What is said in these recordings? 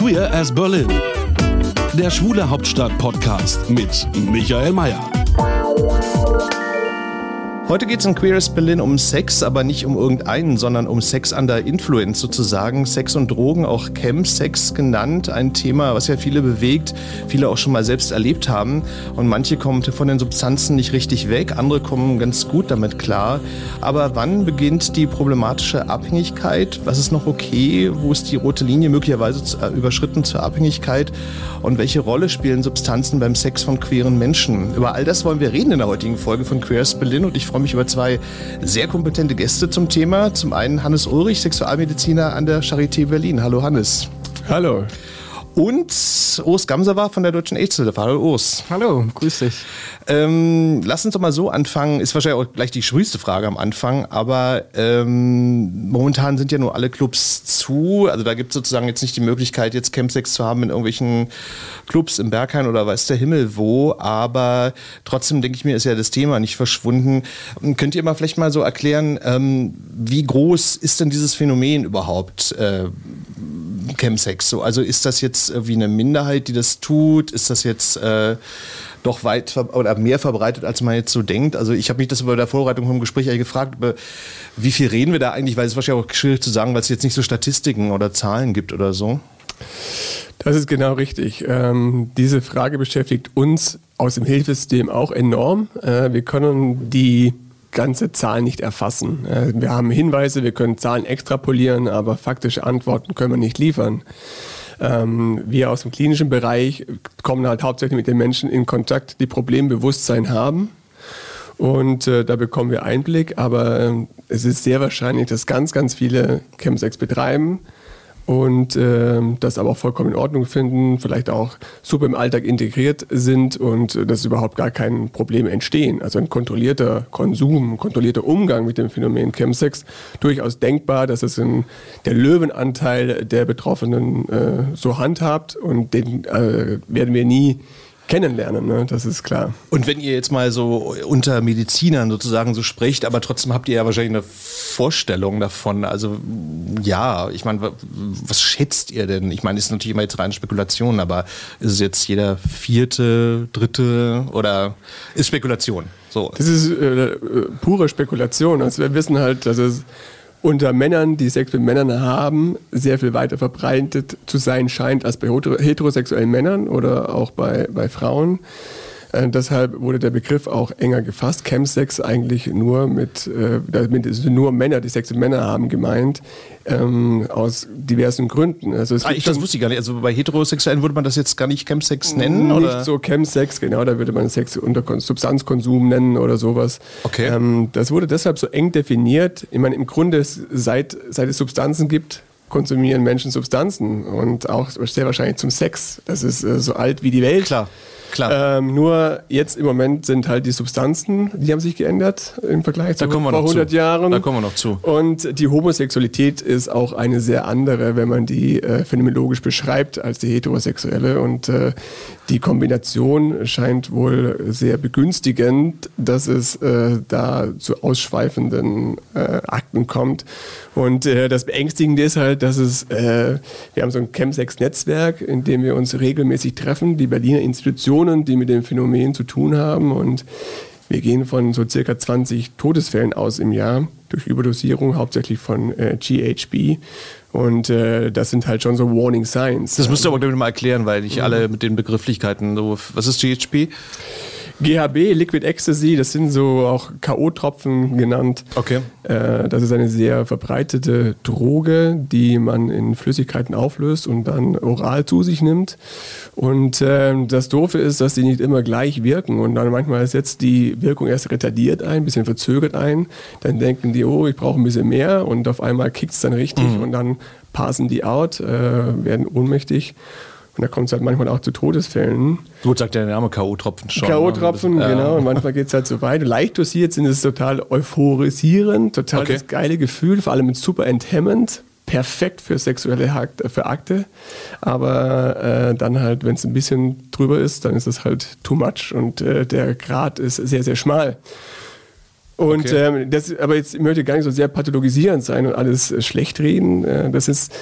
Queer as Berlin. Der Schwule Hauptstadt Podcast mit Michael Mayer. Heute geht es in Queer as Berlin um Sex, aber nicht um irgendeinen, sondern um Sex under Influence sozusagen. Sex und Drogen, auch Chemsex genannt. Ein Thema, was ja viele bewegt, viele auch schon mal selbst erlebt haben. Und manche kommen von den Substanzen nicht richtig weg, andere kommen ganz gut damit klar. Aber wann beginnt die problematische Abhängigkeit? Was ist noch okay? Wo ist die rote Linie möglicherweise äh, überschritten zur Abhängigkeit? Und welche Rolle spielen Substanzen beim Sex von queeren Menschen? Über all das wollen wir reden in der heutigen Folge von Queer as Berlin und ich freue mich über zwei sehr kompetente Gäste zum Thema. Zum einen Hannes Ulrich, Sexualmediziner an der Charité Berlin. Hallo Hannes. Hallo. Und Urs Gamser war von der Deutschen AIDS-Hilfe. Hallo Urs. Hallo, grüß dich. Ähm, lass uns doch mal so anfangen. Ist wahrscheinlich auch gleich die schwülste Frage am Anfang, aber ähm, momentan sind ja nur alle Clubs zu. Also da gibt es sozusagen jetzt nicht die Möglichkeit, jetzt Campsex zu haben in irgendwelchen Clubs im Berghain oder weiß der Himmel wo. Aber trotzdem denke ich mir, ist ja das Thema nicht verschwunden. Könnt ihr mal vielleicht mal so erklären, ähm, wie groß ist denn dieses Phänomen überhaupt? Äh, Chemsex. So, also ist das jetzt wie eine Minderheit, die das tut? Ist das jetzt äh, doch weit oder mehr verbreitet, als man jetzt so denkt? Also ich habe mich das bei der Vorbereitung vom Gespräch eigentlich gefragt, wie viel reden wir da eigentlich? Weil es ist wahrscheinlich auch schwierig zu sagen, weil es jetzt nicht so Statistiken oder Zahlen gibt oder so. Das ist genau richtig. Ähm, diese Frage beschäftigt uns aus dem Hilfesystem auch enorm. Äh, wir können die ganze Zahl nicht erfassen. Äh, wir haben Hinweise, wir können Zahlen extrapolieren, aber faktische Antworten können wir nicht liefern. Ähm, wir aus dem klinischen Bereich kommen halt hauptsächlich mit den Menschen in Kontakt, die Problembewusstsein haben. Und äh, da bekommen wir Einblick, aber äh, es ist sehr wahrscheinlich, dass ganz, ganz viele Chemsex betreiben und äh, das aber auch vollkommen in Ordnung finden, vielleicht auch super im Alltag integriert sind und äh, dass überhaupt gar kein Problem entstehen. Also ein kontrollierter Konsum, ein kontrollierter Umgang mit dem Phänomen Chemsex durchaus denkbar, dass es in der Löwenanteil der Betroffenen äh, so handhabt und den äh, werden wir nie kennenlernen, ne? das ist klar. Und wenn ihr jetzt mal so unter Medizinern sozusagen so spricht, aber trotzdem habt ihr ja wahrscheinlich eine Vorstellung davon. Also ja, ich meine, was schätzt ihr denn? Ich meine, ist natürlich immer jetzt reine Spekulation, aber ist es jetzt jeder vierte, dritte oder ist Spekulation? So. Das ist äh, pure Spekulation. Also wir wissen halt, dass es unter Männern, die Sex mit Männern haben, sehr viel weiter verbreitet zu sein scheint als bei heterosexuellen Männern oder auch bei, bei Frauen. Äh, deshalb wurde der Begriff auch enger gefasst. Chemsex eigentlich nur mit, äh, damit ist nur Männer, die Sex mit Männern haben, gemeint, ähm, aus diversen Gründen. Also es ah, ich, das wusste ich gar nicht. Also bei Heterosexuellen würde man das jetzt gar nicht Chemsex nennen? Nicht oder? so Chemsex, genau, da würde man Sex unter Substanzkonsum nennen oder sowas. Okay. Ähm, das wurde deshalb so eng definiert. Ich meine, im Grunde, seit, seit es Substanzen gibt, konsumieren Menschen Substanzen und auch sehr wahrscheinlich zum Sex. Das ist äh, so alt wie die Welt. Klar. Klar. Ähm, nur jetzt im Moment sind halt die Substanzen, die haben sich geändert im Vergleich zu vor 100 zu. Jahren. Da kommen wir noch zu. Und die Homosexualität ist auch eine sehr andere, wenn man die äh, phänomenologisch beschreibt, als die heterosexuelle. Und äh, die Kombination scheint wohl sehr begünstigend, dass es äh, da zu ausschweifenden äh, Akten kommt. Und äh, das Beängstigende ist halt, dass es, äh, wir haben so ein Chemsex-Netzwerk, in dem wir uns regelmäßig treffen, die Berliner Institutionen, die mit dem Phänomen zu tun haben. Und wir gehen von so circa 20 Todesfällen aus im Jahr durch Überdosierung, hauptsächlich von äh, GHB. Und äh, das sind halt schon so Warning Signs. Das musst du aber mal erklären, weil nicht alle mit den Begrifflichkeiten so. Was ist GHB? GHB, Liquid Ecstasy, das sind so auch K.O.-Tropfen genannt. Okay. Äh, das ist eine sehr verbreitete Droge, die man in Flüssigkeiten auflöst und dann oral zu sich nimmt. Und äh, das Doofe ist, dass sie nicht immer gleich wirken und dann manchmal setzt die Wirkung erst retardiert ein, ein bisschen verzögert ein. Dann denken die, oh, ich brauche ein bisschen mehr und auf einmal kickt es dann richtig mhm. und dann passen die out, äh, werden ohnmächtig. Und da kommt es halt manchmal auch zu Todesfällen. Gut, sagt der Name K.O.-Tropfen schon. K.O.-Tropfen, ne? genau. Und manchmal geht es halt so weit. Leicht dosiert sind es total euphorisierend, total okay. das geile Gefühl, vor allem mit super enthemmend. Perfekt für sexuelle Akte, für Akte. Aber äh, dann halt, wenn es ein bisschen drüber ist, dann ist es halt too much und äh, der Grad ist sehr, sehr schmal. Und okay. ähm, das, aber jetzt ich möchte gar nicht so sehr pathologisierend sein und alles äh, schlecht reden. Äh, das ist,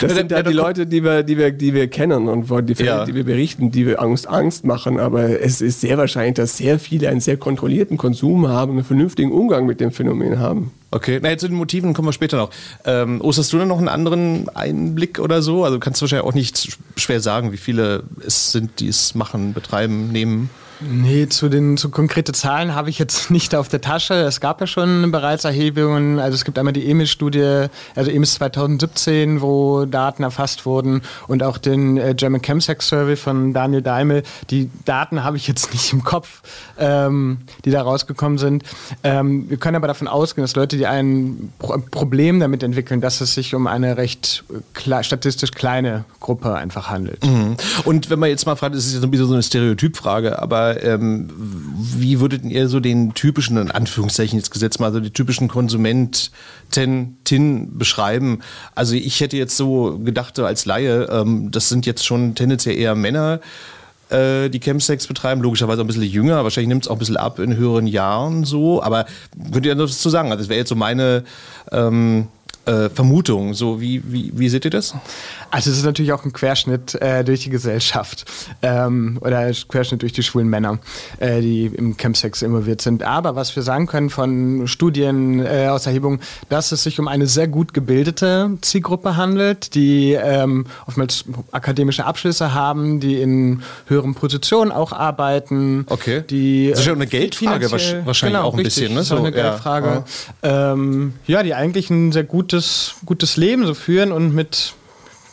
das ja, sind halt die Leute, die wir, die wir, die wir kennen und die Fälle, ja. die wir berichten, die wir Angst, Angst machen. Aber es ist sehr wahrscheinlich, dass sehr viele einen sehr kontrollierten Konsum haben, einen vernünftigen Umgang mit dem Phänomen haben. Okay, na, zu den Motiven kommen wir später noch. Ähm, Ost, hast du denn noch einen anderen Einblick oder so? Also kannst du wahrscheinlich auch nicht schwer sagen, wie viele es sind, die es machen, betreiben, nehmen. Nee, zu den zu konkrete Zahlen habe ich jetzt nicht auf der Tasche. Es gab ja schon bereits Erhebungen. Also es gibt einmal die EMIS-Studie, also EMIS 2017, wo Daten erfasst wurden und auch den äh, German Chemsex Survey von Daniel Daimel. Die Daten habe ich jetzt nicht im Kopf, ähm, die da rausgekommen sind. Ähm, wir können aber davon ausgehen, dass Leute, die ein Pro Problem damit entwickeln, dass es sich um eine recht kle statistisch kleine Gruppe einfach handelt. Mhm. Und wenn man jetzt mal fragt, das ist ja so eine Stereotypfrage, aber ähm, wie würdet ihr so den typischen, in Anführungszeichen jetzt gesetzt mal, also die typischen Konsumenten, Tin beschreiben? Also ich hätte jetzt so gedacht, als Laie, ähm, das sind jetzt schon tendenziell eher Männer, äh, die Chemsex betreiben, logischerweise auch ein bisschen jünger, wahrscheinlich nimmt es auch ein bisschen ab in höheren Jahren so, aber könnt ihr das zu sagen? Also das wäre jetzt so meine ähm, äh, Vermutung. So, wie, wie, wie seht ihr das? Also es ist natürlich auch ein Querschnitt äh, durch die Gesellschaft ähm, oder ein Querschnitt durch die schwulen Männer, äh, die im Campsex involviert sind. Aber was wir sagen können von Studien äh, aus Erhebung, dass es sich um eine sehr gut gebildete Zielgruppe handelt, die ähm, oftmals akademische Abschlüsse haben, die in höheren Positionen auch arbeiten. Okay. Die, das ist ja eine Geldfrage wahrscheinlich genau, auch ein richtig, bisschen. Ne? So, eine Geldfrage. Ja. Ähm, ja, die eigentlich ein sehr gutes, gutes Leben so führen und mit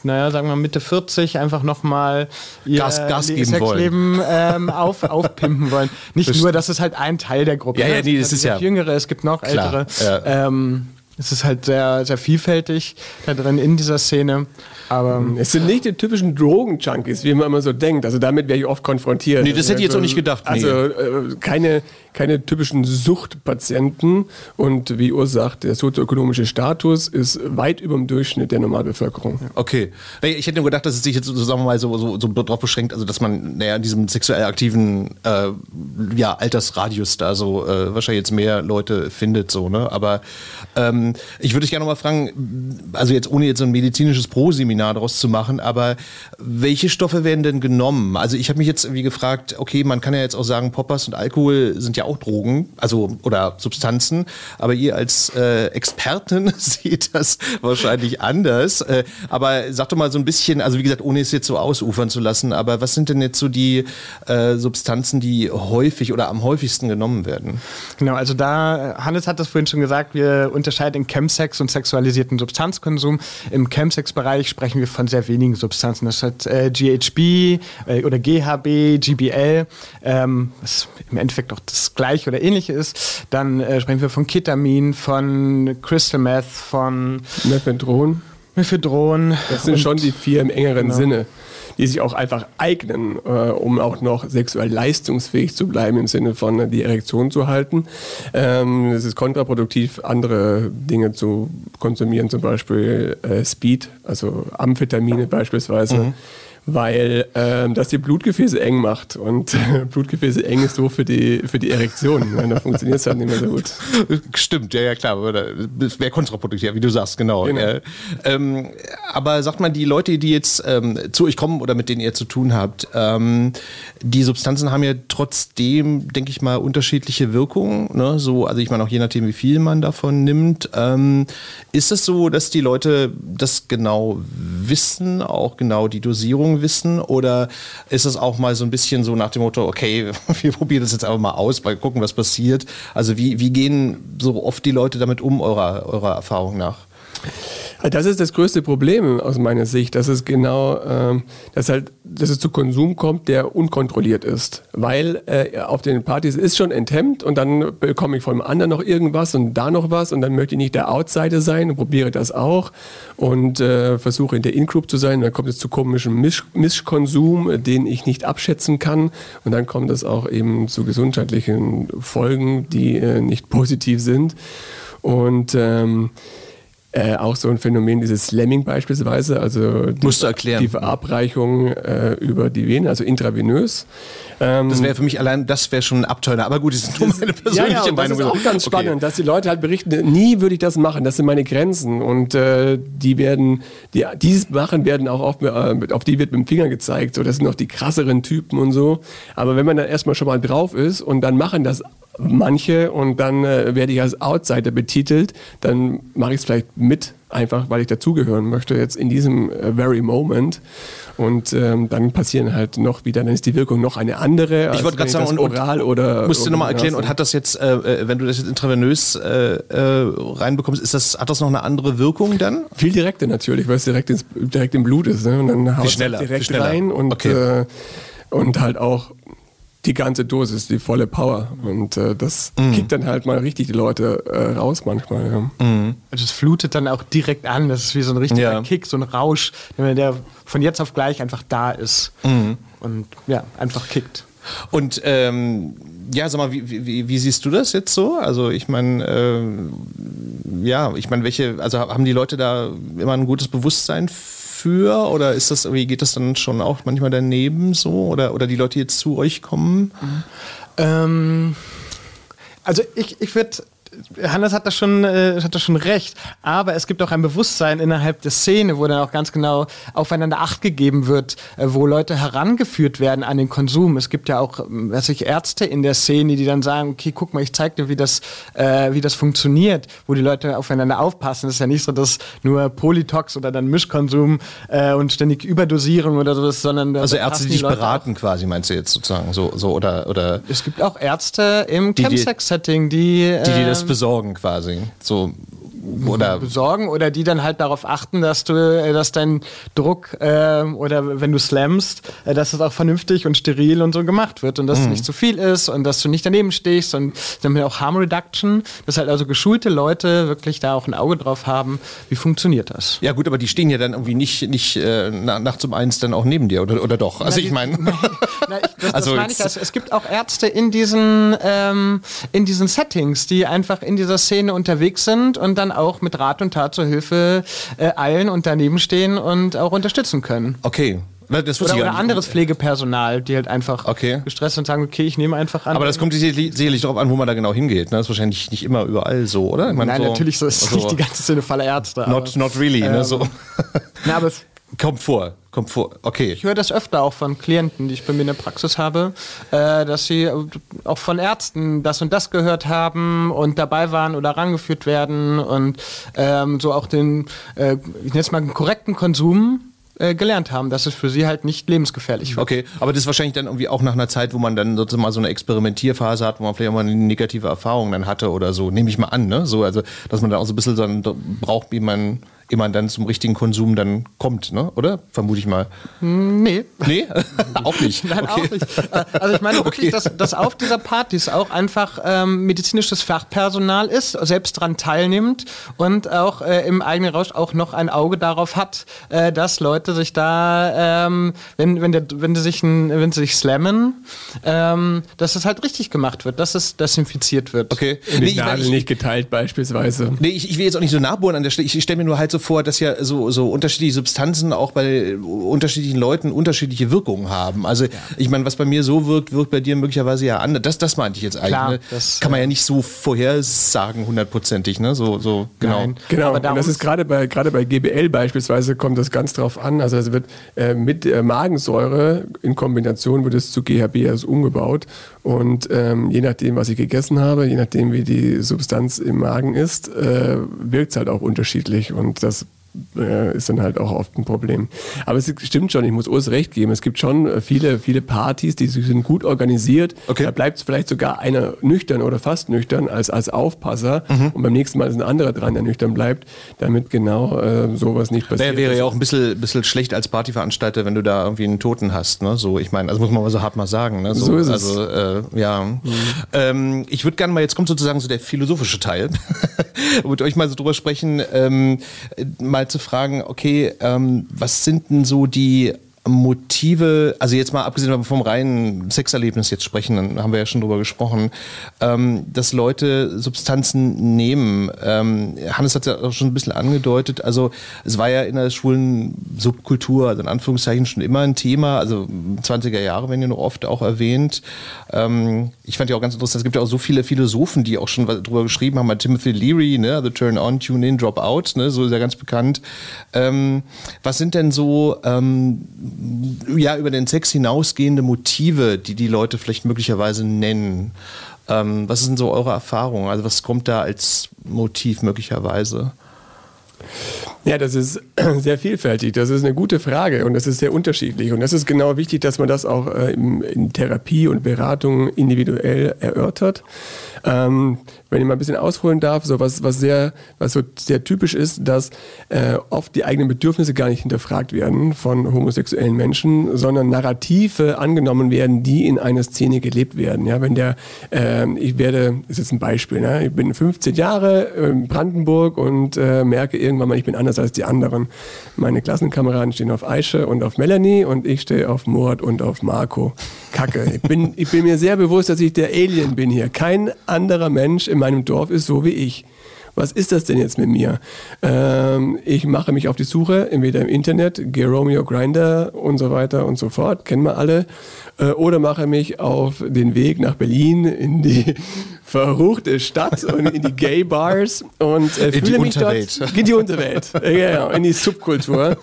naja, sagen wir Mitte 40 einfach nochmal ihr Gas, Gas geben Sexleben ähm, auf, aufpimpen wollen. Nicht Verst nur, das ist halt ein Teil der Gruppe. Ja, ja, nee, das ist ja Jüngere, es gibt noch Klar, ältere. Ja. Ähm, es ist halt sehr, sehr vielfältig da drin in dieser Szene. Aber mhm. es sind nicht die typischen Drogen-Junkies, wie man immer so denkt. Also damit wäre ich oft konfrontiert. Nee, das hätte ich jetzt auch nicht gedacht. Nee. Also äh, keine, keine typischen Suchtpatienten. Und wie Urs sagt, der sozioökonomische Status ist weit über dem Durchschnitt der Normalbevölkerung. Okay. Ich hätte nur gedacht, dass es sich jetzt, so, sagen wir mal, so, so, so darauf beschränkt, also dass man naja, in diesem sexuell aktiven äh, ja, Altersradius da so äh, wahrscheinlich jetzt mehr Leute findet. So, ne? Aber ähm, ich würde dich gerne noch mal fragen, also jetzt ohne jetzt so ein medizinisches Proseminar, Seminar daraus zu machen. Aber welche Stoffe werden denn genommen? Also ich habe mich jetzt irgendwie gefragt, okay, man kann ja jetzt auch sagen, Poppers und Alkohol sind ja auch Drogen, also oder Substanzen. Aber ihr als äh, Expertin seht das wahrscheinlich anders. Äh, aber sag doch mal so ein bisschen, also wie gesagt, ohne es jetzt so ausufern zu lassen, aber was sind denn jetzt so die äh, Substanzen, die häufig oder am häufigsten genommen werden? Genau, also da, Hannes hat das vorhin schon gesagt, wir unterscheiden in Chemsex und sexualisierten Substanzkonsum. Im Chemsex-Bereich sprechen sprechen wir von sehr wenigen Substanzen. Das hat äh, GHB äh, oder GHB, GBL, ähm, was im Endeffekt auch das gleiche oder ähnliche ist. Dann äh, sprechen wir von Ketamin, von Crystal Meth, von Mephedron. Mephedron. Das sind schon die vier im engeren genau. Sinne die sich auch einfach eignen, äh, um auch noch sexuell leistungsfähig zu bleiben, im Sinne von äh, die Erektion zu halten. Ähm, es ist kontraproduktiv, andere Dinge zu konsumieren, zum Beispiel äh, Speed, also Amphetamine beispielsweise. Mhm weil ähm, das die Blutgefäße eng macht. Und äh, Blutgefäße eng ist so für die, für die Erektion. da funktioniert es halt nicht mehr so gut. Stimmt, ja, ja, klar. Das wäre kontraproduktiv, wie du sagst, genau. genau. Äh, ähm, aber sagt man, die Leute, die jetzt ähm, zu euch kommen oder mit denen ihr zu tun habt, ähm, die Substanzen haben ja trotzdem, denke ich mal, unterschiedliche Wirkungen. Ne? So, also ich meine auch je nachdem, wie viel man davon nimmt. Ähm, ist es so, dass die Leute das genau wissen, auch genau die Dosierung Wissen? Oder ist es auch mal so ein bisschen so nach dem Motto, okay, wir probieren das jetzt einfach mal aus, mal gucken, was passiert? Also wie, wie gehen so oft die Leute damit um, eurer, eurer Erfahrung nach? Das ist das größte Problem aus meiner Sicht, dass es genau, ähm, dass halt, dass es zu Konsum kommt, der unkontrolliert ist, weil äh, auf den Partys ist schon enthemmt und dann bekomme ich von dem anderen noch irgendwas und da noch was und dann möchte ich nicht der Outsider sein und probiere das auch und äh, versuche in der In-Group zu sein. Dann kommt es zu komischem Misch Mischkonsum, den ich nicht abschätzen kann und dann kommt es auch eben zu gesundheitlichen Folgen, die äh, nicht positiv sind und ähm, äh, auch so ein Phänomen, dieses Slamming beispielsweise, also die, Musst du erklären. die Verabreichung äh, über die Venen, also intravenös. Ähm, Das wäre für mich allein, das wäre schon ein Abteuner. Aber gut, das ist nur meine ja, persönliche ja, und das Meinung. ist auch ganz Okay. spannend, dass die Leute halt berichten, nie würde ich das machen, das sind meine Grenzen und äh, die werden, die dieses machen werden auch oft, äh, mit- auf die wird mit dem Finger gezeigt, so das sind noch die krasseren Typen und so, aber wenn man dann erstmal schon mal drauf ist und dann machen das manche und dann äh, werde ich als Outsider betitelt, dann mache ich es vielleicht mit, einfach weil ich dazugehören möchte jetzt in diesem äh, very moment und ähm, dann passieren halt noch wieder, dann ist die Wirkung noch eine andere, Ich wollte gerade sagen, und, oral oder musst du nochmal erklären, und hat das jetzt, äh, äh, wenn du das jetzt intravenös äh, äh, reinbekommst, ist das, hat das noch eine andere Wirkung dann? Viel direkter natürlich, weil es direkt, ins, direkt im Blut ist. Ne? Und dann haut es schneller, direkt rein und, Okay. und halt auch die ganze Dosis, die volle Power. Und äh, das Mhm. kickt dann halt mal richtig die Leute äh, raus manchmal. Ja. Also es flutet dann auch direkt an. Das ist wie so ein richtiger Ja. Kick, so ein Rausch, der von jetzt auf gleich einfach da ist. Und ja, einfach kickt. Und ähm, ja, sag mal, wie, wie, wie siehst du das jetzt so? Also ich meine, ähm, ja, ich meine, welche, also haben die Leute da immer ein gutes Bewusstsein für oder ist das, wie geht das dann schon auch manchmal daneben so? Oder, oder die Leute, jetzt zu euch kommen? Ähm, also ich, ich würde. Hannes hat das, schon, äh, hat das schon recht, aber es gibt auch ein Bewusstsein innerhalb der Szene, wo dann auch ganz genau aufeinander Acht gegeben wird, äh, wo Leute herangeführt werden an den Konsum. Es gibt ja auch, ähm, weiß ich, Ärzte in der Szene, die dann sagen, okay, guck mal, ich zeig dir, wie das, äh, wie das funktioniert, wo die Leute aufeinander aufpassen. Es ist ja nicht so, dass nur Polytox oder dann Mischkonsum äh, und ständig Überdosierung oder sowas, sondern Also Ärzte, die die dich beraten quasi, meinst du jetzt sozusagen so, so oder, oder Es gibt auch Ärzte im Die- die- Chemsex-Setting, die, die dir das besorgen quasi. So oder besorgen oder die dann halt darauf achten, dass du, äh, dass dein Druck äh, oder wenn du slammst, äh, dass es auch vernünftig und steril und so gemacht wird und dass es nicht zu viel ist und dass du nicht daneben stehst und dann auch Harm Reduction, dass halt also geschulte Leute wirklich da auch ein Auge drauf haben, wie funktioniert das? ja gut, aber die stehen ja dann irgendwie nicht, nicht äh, na- nachts um eins dann auch neben dir, oder, oder doch? Also ich meine. Na, ich, das, Also das meine Also, es gibt auch Ärzte in diesen, ähm, in diesen Settings, die einfach in dieser Szene unterwegs sind und dann auch mit Rat und Tat zur Hilfe äh, eilen und daneben stehen und auch unterstützen können. Okay. Das Oder, oder anderes Pflegepersonal, die halt einfach Okay. gestresst und sagen, okay, ich nehme einfach an. Aber das kommt sicherlich, darauf an, wo man da genau hingeht. Ne? Das ist wahrscheinlich nicht immer überall so, oder? Meine, Nein, so, natürlich so ist also, nicht die ganze Szene voller Ärzte. aber- Not, not really, ne? So. Na, aber es- kommt vor, kommt vor. Okay. Ich höre das öfter auch von Klienten, die ich bei mir in der Praxis habe, äh, dass sie auch von Ärzten das und das gehört haben und dabei waren oder rangeführt werden und ähm, so auch den, äh, ich nenne es mal, korrekten Konsum äh, gelernt haben, dass es für sie halt nicht lebensgefährlich wird. Okay, aber das ist wahrscheinlich dann irgendwie auch nach einer Zeit, wo man dann sozusagen mal so eine Experimentierphase hat, wo man vielleicht auch mal eine negative Erfahrung dann hatte oder so, nehme ich mal an, ne? So, also, dass man dann auch so ein bisschen dann braucht, wie man, man dann zum richtigen Konsum dann kommt, ne? Oder? Vermute ich mal. Nee. Nee? auch nicht. Nein, okay. auch nicht. Äh, Also ich meine wirklich, Okay. dass, dass auf dieser Partys auch einfach ähm, medizinisches Fachpersonal ist, selbst dran teilnimmt und auch äh, im eigenen Rausch auch noch ein Auge darauf hat, äh, dass Leute sich da, ähm, wenn, wenn, der, wenn, sie sich ein, wenn sie sich slammen, ähm, dass es halt richtig gemacht wird, dass es desinfiziert wird. Okay. Die Nee, Nadel ich- nicht geteilt beispielsweise. Nee, ich, ich will jetzt auch nicht so nachbohren an der Stelle. Ich, ich stelle mir nur halt so vor, dass ja so, so unterschiedliche Substanzen auch bei unterschiedlichen Leuten unterschiedliche Wirkungen haben. Also ich meine, was bei mir so wirkt, wirkt bei dir möglicherweise ja anders. Das, das meinte ich jetzt eigentlich. Klar, ne? das, Kann man ja nicht so vorhersagen, hundertprozentig, ne? So, so, genau. Nein. Genau, Aber und das ist gerade bei, gerade bei GBL beispielsweise kommt das ganz drauf an. Also es wird äh, mit äh, Magensäure in Kombination wird es zu GHBs umgebaut und ähm, je nachdem, was ich gegessen habe, je nachdem, wie die Substanz im Magen ist, äh, wirkt es halt auch unterschiedlich. Und das äh, ist dann halt auch oft ein Problem. Aber es stimmt schon, ich muss Urs recht geben. Es gibt schon äh, viele, viele Partys, die sind gut organisiert. Okay. Da bleibt vielleicht sogar einer nüchtern oder fast nüchtern als, als Aufpasser. Mhm. Und beim nächsten Mal ist ein anderer dran, der nüchtern bleibt, damit genau äh, sowas nicht passiert. Wäre, wäre ist. ja auch ein bisschen, bisschen schlecht als Partyveranstalter, wenn du da irgendwie einen Toten hast. Ne? So, ich meine, also muss man mal so hart mal sagen. Ne? So ist es. also, äh, ja. Ähm, ich würde gerne mal, jetzt kommt sozusagen so der philosophische Teil, mit euch mal so drüber sprechen, ähm, mal zu fragen, okay, ähm, was sind denn so die Motive, also jetzt mal abgesehen vom reinen Sexerlebnis jetzt sprechen, dann haben wir ja schon drüber gesprochen, ähm, dass Leute Substanzen nehmen. Ähm, Hannes hat ja auch schon ein bisschen angedeutet, also es war ja in der schwulen Subkultur, also in Anführungszeichen schon immer ein Thema, also 20er Jahre werden ja noch oft auch erwähnt. Ähm, ich fand ja auch ganz interessant, es gibt ja auch so viele Philosophen, die auch schon drüber geschrieben haben, Timothy Leary, ne, The Turn On, Tune In, Drop Out, ne, so ist ja ganz bekannt. Ähm, was sind denn so, ähm, ja, über den Sex hinausgehende Motive, die die Leute vielleicht möglicherweise nennen? Ähm, was sind so eure Erfahrungen? Also was kommt da als Motiv möglicherweise? Ja, das ist sehr vielfältig. Das ist eine gute Frage und das ist sehr unterschiedlich. Und das ist genau wichtig, dass man das auch äh, in, in Therapie und Beratung individuell erörtert. Ähm, wenn ich mal ein bisschen ausholen darf, so was, was sehr, was so sehr typisch ist, dass äh, oft die eigenen Bedürfnisse gar nicht hinterfragt werden von homosexuellen Menschen, sondern Narrative angenommen werden, die in einer Szene gelebt werden. Ja, wenn der, äh, ich werde, das ist jetzt ein Beispiel, ne? ich bin 15 Jahre in Brandenburg und äh, merke irgendwann mal, ich bin anders als die anderen. Meine Klassenkameraden stehen auf Aische und auf Melanie und ich stehe auf Mord und auf Marco. Kacke. Ich bin, ich bin mir sehr bewusst, dass ich der Alien bin hier. Kein anderer Mensch in meinem Dorf ist so wie ich. Was ist das denn jetzt mit mir? Ähm, ich mache mich auf die Suche, entweder im Internet, Geromeo Grinder und so weiter und so fort, kennen wir alle, äh, oder mache mich auf den Weg nach Berlin in die verruchte Stadt und in die Gay Bars und äh, In die fühle mich Unterwelt. dort in die Unterwelt, genau, in die Subkultur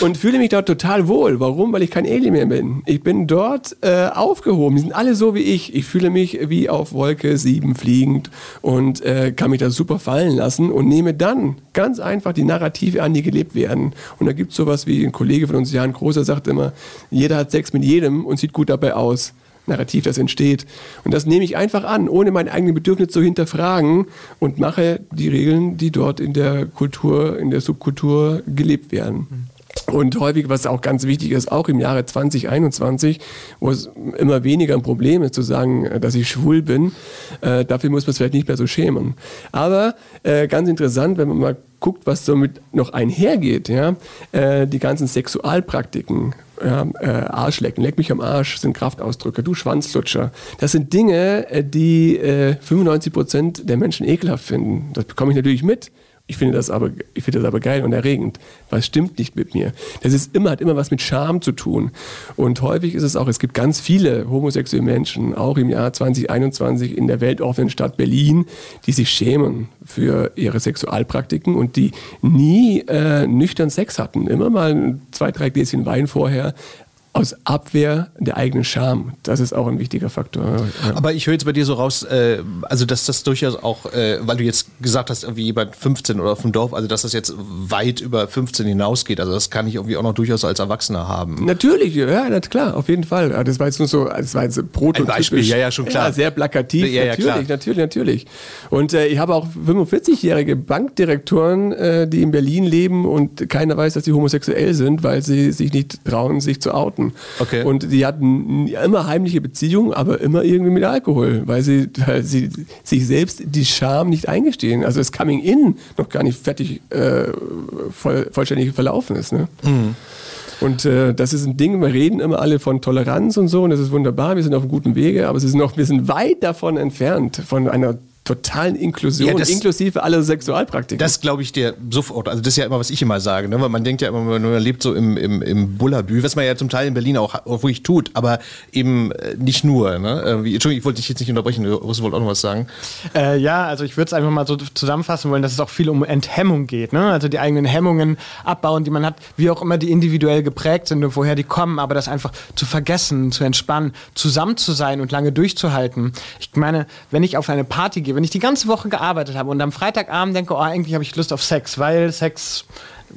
und fühle mich dort total wohl. Warum? Weil ich kein Alien mehr bin. Ich bin dort äh, aufgehoben. Die sind alle so wie ich. Ich fühle mich wie auf Wolke 7 fliegend und äh, kann mich da super fallen lassen und nehme dann ganz einfach die Narrative an, die gelebt werden. Und da gibt es sowas wie ein Kollege von uns, Jan Großer, sagt immer, jeder hat Sex mit jedem und sieht gut dabei aus. Narrativ, das entsteht. Und das nehme ich einfach an, ohne mein eigenes Bedürfnis zu hinterfragen und mache die Regeln, die dort in der Kultur, in der Subkultur gelebt werden. Und häufig, was auch ganz wichtig ist, auch im Jahre 2021, wo es immer weniger ein Problem ist, zu sagen, äh, dass ich schwul bin, äh, dafür muss man es vielleicht nicht mehr so schämen. Aber äh, ganz interessant, wenn man mal guckt, was damit noch einhergeht, ja, äh, die ganzen Sexualpraktiken, ja, äh, Arschlecken, leck mich am Arsch, sind Kraftausdrücke, du Schwanzlutscher. Das sind Dinge, äh, die äh, 95 Prozent der Menschen ekelhaft finden. Das bekomme ich natürlich mit. Ich finde das aber, ich finde das aber geil und erregend. Was stimmt nicht mit mir? Das ist immer, hat immer was mit Scham zu tun. Und häufig ist es auch, es gibt ganz viele homosexuelle Menschen, auch im Jahr 2021 in der weltoffenen Stadt Berlin, die sich schämen für ihre Sexualpraktiken und die nie äh, nüchtern Sex hatten. Immer mal zwei, drei Gläschen Wein vorher. Aus Abwehr der eigenen Scham. Das ist auch ein wichtiger Faktor. Ja. Aber ich höre jetzt bei dir so raus, äh, also dass das durchaus auch, äh, weil du jetzt gesagt hast, irgendwie jemand 15 oder vom Dorf, also dass das jetzt weit über 15 hinausgeht. Also das kann ich irgendwie auch noch durchaus als Erwachsener haben. Natürlich, ja, na klar, auf jeden Fall. Das war jetzt nur so, das war jetzt prototypisch. Ein Beispiel, ja, ja, schon klar. Ja, sehr plakativ, Ja, ja, natürlich, klar. natürlich, natürlich. Und äh, ich habe auch 45-jährige Bankdirektoren, äh, die in Berlin leben und keiner weiß, dass sie homosexuell sind, weil sie sich nicht trauen, sich zu outen. Okay. Und die hatten immer heimliche Beziehungen, aber immer irgendwie mit Alkohol, weil sie, weil sie sich selbst die Scham nicht eingestehen. Also das Coming In noch gar nicht fertig äh, voll, vollständig verlaufen ist. Ne? Und äh, das ist ein Ding, wir reden immer alle von Toleranz und so, und das ist wunderbar, wir sind auf einem guten Wege, aber es ist noch, wir sind weit davon entfernt, von einer totalen Inklusion, Ja, das- inklusive aller Sexualpraktiken. Das glaube ich dir sofort. Also das ist ja immer, was ich immer sage, ne? weil man denkt ja immer, man man lebt so im, im, im Bullabü, was man ja zum Teil in Berlin auch, auch wirklich tut, aber eben äh, nicht nur. Ne? Äh, wie- Entschuldigung, ich wollte dich jetzt nicht unterbrechen, du Russe wollte auch noch was sagen. Äh, ja, also ich würde es einfach mal so zusammenfassen wollen, dass es auch viel um Enthemmung geht. Ne? Also die eigenen Hemmungen abbauen, die man hat, wie auch immer die individuell geprägt sind und woher die kommen, aber das einfach zu vergessen, zu entspannen, zusammen zu sein und lange durchzuhalten. Ich meine, wenn ich auf eine Party gehe, gehe, wenn ich die ganze Woche gearbeitet habe und am Freitagabend denke, oh, eigentlich habe ich Lust auf Sex, weil Sex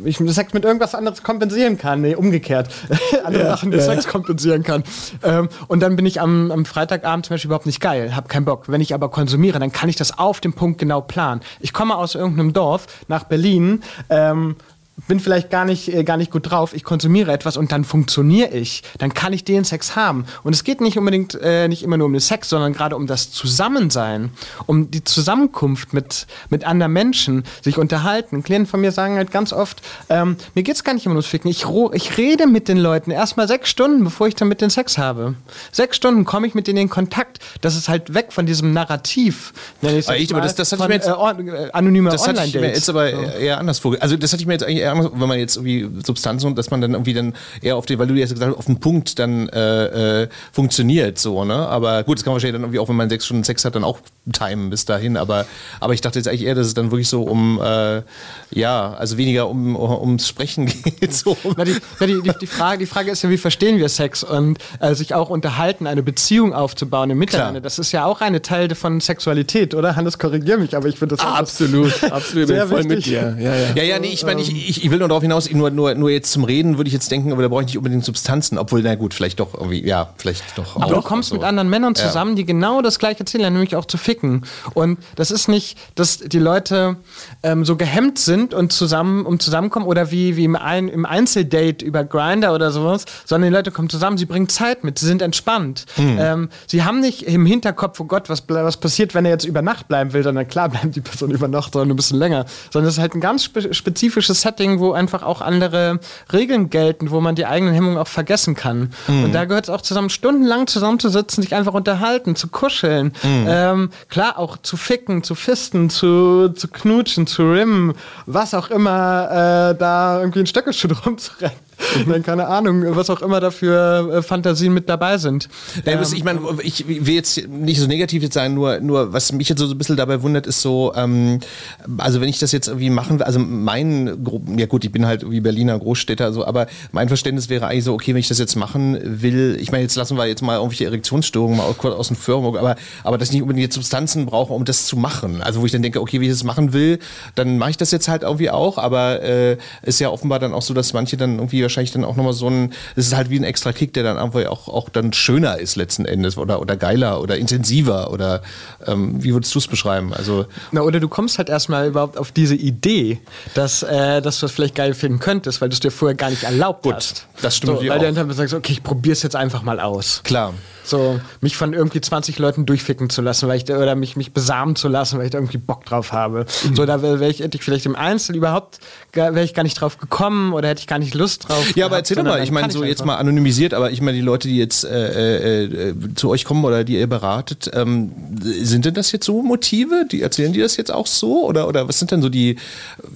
ich Sex mit irgendwas anderes kompensieren kann. Nee, umgekehrt. Andere ja, Sachen, die ja. Sex kompensieren kann. Ähm, und dann bin ich am, am Freitagabend zum Beispiel überhaupt nicht geil, habe keinen Bock. Wenn ich aber konsumiere, dann kann ich das auf dem Punkt genau planen. Ich komme aus irgendeinem Dorf nach Berlin ähm, bin vielleicht gar nicht, äh, gar nicht gut drauf, ich konsumiere etwas und dann funktioniere ich, dann kann ich den Sex haben. Und es geht nicht unbedingt, äh, nicht immer nur um den Sex, sondern gerade um das Zusammensein, um die Zusammenkunft mit, mit anderen Menschen, sich unterhalten. Klienten von mir sagen halt ganz oft, ähm, mir geht es gar nicht immer ums Ficken, ich, ich rede mit den Leuten erstmal sechs Stunden, bevor ich dann mit den Sex habe. Sechs Stunden komme ich mit denen in Kontakt. Das ist halt weg von diesem Narrativ. Ich aber, ich, aber das, das hatte von, ich mir jetzt, äh, anonyme das hatte ich mir jetzt aber so. eher anders vorgestellt. Also das hatte ich mir jetzt eigentlich eher, wenn man jetzt irgendwie Substanzen, dass man dann irgendwie dann eher auf die, weil du jetzt gesagt hast, auf den Punkt dann äh, äh, funktioniert so, ne? Aber gut, das kann man wahrscheinlich dann irgendwie auch, wenn man sechs Stunden Sex hat, dann auch timen bis dahin. Aber, aber ich dachte jetzt eigentlich eher, dass es dann wirklich so um, äh, ja, also weniger um, ums Sprechen geht. So. Na, die, die, die, die, Frage, die Frage ist ja, wie verstehen wir Sex und äh, sich auch unterhalten, eine Beziehung aufzubauen im Miteinander. Klar. Das ist ja auch eine Teil von Sexualität, oder? Hannes, korrigier mich, aber ich finde das absolut, absolut, sehr voll wichtig. mit dir. Ja, ja, ja, ja nee, ich meine, ich, ich, ich will nur darauf hinaus, nur, nur, nur jetzt zum Reden würde ich jetzt denken, aber da brauche ich nicht unbedingt Substanzen, obwohl, na gut, vielleicht doch irgendwie, ja, vielleicht doch. Aber du kommst so. mit anderen Männern zusammen, ja. die genau das gleiche erzählen, nämlich auch zu ficken. Und das ist nicht, dass die Leute ähm, so gehemmt sind und zusammen, um zusammenkommen oder wie, wie im, Ein, im Einzeldate über Grinder oder sowas, sondern die Leute kommen zusammen, sie bringen Zeit mit, sie sind entspannt. Mhm. Ähm, sie haben nicht im Hinterkopf, oh Gott, was, was passiert, wenn er jetzt über Nacht bleiben will, sondern klar bleibt die Person über Nacht, sondern ein bisschen länger. Sondern es ist halt ein ganz spe spezifisches Setting, wo einfach auch andere Regeln gelten, wo man die eigenen Hemmungen auch vergessen kann. Mhm. Und da gehört es auch zusammen, stundenlang zusammenzusitzen, sich einfach unterhalten, zu kuscheln. Mhm. Ähm, klar, auch zu ficken, zu fisten, zu, zu knutschen, zu rimmen, was auch immer, äh, da irgendwie ein Stöckelschuh drum zu rennen. Dann keine Ahnung, was auch immer dafür äh, Fantasien mit dabei sind. Ähm, ich meine, ich will jetzt nicht so negativ jetzt sein, nur, nur was mich jetzt so ein bisschen dabei wundert, ist so, ähm, also wenn ich das jetzt irgendwie machen will, also mein, ja gut, ich bin halt wie Berliner Großstädter, so, aber mein Verständnis wäre eigentlich so, okay, wenn ich das jetzt machen will, ich meine, jetzt lassen wir jetzt mal irgendwelche Erektionsstörungen mal kurz aus dem Firmung, aber, aber dass ich nicht unbedingt Substanzen brauche, um das zu machen. Also wo ich dann denke, okay, wenn ich das machen will, dann mache ich das jetzt halt irgendwie auch, aber äh, ist ja offenbar dann auch so, dass manche dann irgendwie wahrscheinlich dann auch nochmal so ein, es ist halt wie ein extra Kick, der dann einfach auch, auch dann schöner ist letzten Endes oder, oder geiler oder intensiver oder ähm, wie würdest du es beschreiben? Also Na, oder du kommst halt erstmal überhaupt auf diese Idee, dass, äh, dass du das vielleicht geil finden könntest, weil du es dir vorher gar nicht erlaubt Gut, hast. Das stimmt. So, weil du dann sagst, okay, ich probiere es jetzt einfach mal aus. Klar. So, mich von irgendwie 20 Leuten durchficken zu lassen, weil ich, oder mich, mich besamen zu lassen, weil ich da irgendwie Bock drauf habe. Mhm. So, da wäre ich, hätte ich vielleicht im Einzel überhaupt, wäre ich gar nicht drauf gekommen oder hätte ich gar nicht Lust drauf. Ja, gehabt, aber erzähl doch mal, ich meine, so jetzt mal anonymisiert, aber ich meine, die Leute, die jetzt äh, äh, zu euch kommen oder die ihr beratet, ähm, sind denn das jetzt so Motive? Die erzählen die das jetzt auch so? Oder, oder was sind denn so die,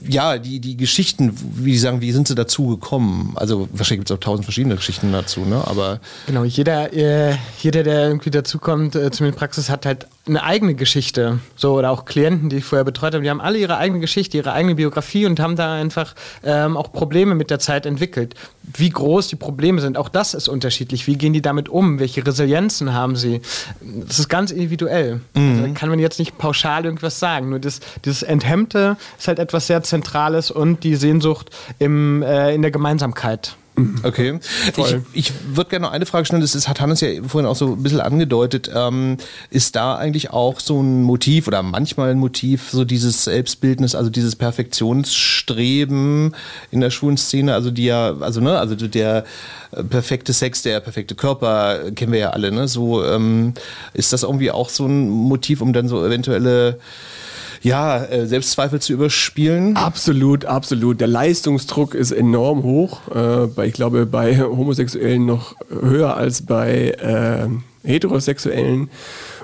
ja, die, die Geschichten, wie die sagen, wie sind sie dazu gekommen? Also wahrscheinlich gibt es auch tausend verschiedene Geschichten dazu, ne? Aber. Genau, jeder, äh, jeder, der irgendwie dazukommt äh, zu mir in Praxis, hat halt eine eigene Geschichte. So, oder auch Klienten, die ich vorher betreut habe, die haben alle ihre eigene Geschichte, ihre eigene Biografie und haben da einfach ähm, auch Probleme mit der Zeit entwickelt. Wie groß die Probleme sind, auch das ist unterschiedlich. Wie gehen die damit um? Welche Resilienzen haben sie? Das ist ganz individuell. Mhm. Also, da kann man jetzt nicht pauschal irgendwas sagen. Nur das, dieses Enthemmte ist halt etwas sehr Zentrales und die Sehnsucht im, äh, in der Gemeinsamkeit. Okay. Ich, ich würde gerne noch eine Frage stellen, das ist, hat Hannes ja vorhin auch so ein bisschen angedeutet. Ähm, ist da eigentlich auch so ein Motiv oder manchmal ein Motiv, so dieses Selbstbildnis, also dieses Perfektionsstreben in der schwulen Szene, also die ja, also ne, also der perfekte Sex, der perfekte Körper, kennen wir ja alle, ne? So ähm, ist das irgendwie auch so ein Motiv, um dann so eventuelle ja, äh, Selbstzweifel zu überspielen? Absolut, absolut. Der Leistungsdruck ist enorm hoch. Äh, ich glaube, bei Homosexuellen noch höher als bei äh, Heterosexuellen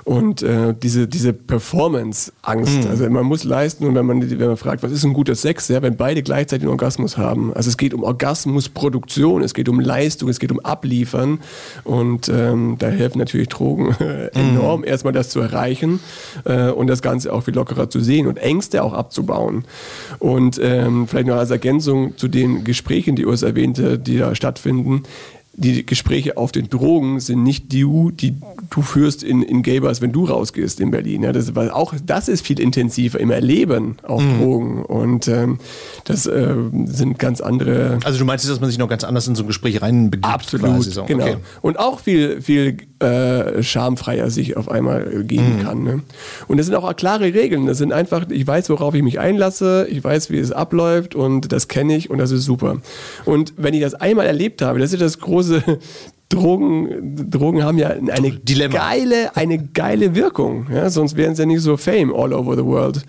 und äh, diese, diese Performance-Angst. Mhm. Also man muss leisten und wenn man, wenn man fragt, was ist ein guter Sex, ja, wenn beide gleichzeitig einen Orgasmus haben. Also es geht um Orgasmusproduktion, es geht um Leistung, es geht um Abliefern und ähm, da helfen natürlich Drogen enorm, mhm. erstmal das zu erreichen äh, und das Ganze auch viel lockerer zu sehen und Ängste auch abzubauen. Und ähm, vielleicht noch als Ergänzung zu den Gesprächen, die Urs erwähnte, die da stattfinden, die Gespräche auf den Drogen sind nicht die, die du führst in, in Gabers, wenn du rausgehst in Berlin. Ja, das, weil auch das ist viel intensiver im Erleben auf mhm. Drogen. Und ähm, das äh, sind ganz andere. Also du meinst, dass man sich noch ganz anders in so ein Gespräch reinbegibt? Absolut, so. genau. Okay. Und auch viel, viel äh, schamfreier sich auf einmal geben mhm. kann. Ne? Und das sind auch klare Regeln. Das sind einfach, ich weiß, worauf ich mich einlasse, ich weiß, wie es abläuft und das kenne ich und das ist super. Und wenn ich das einmal erlebt habe, das ist das große Hause. Drogen, Drogen haben ja eine Dilemma. geile, eine geile Wirkung. Ja? Sonst wären sie ja nicht so fame all over the world.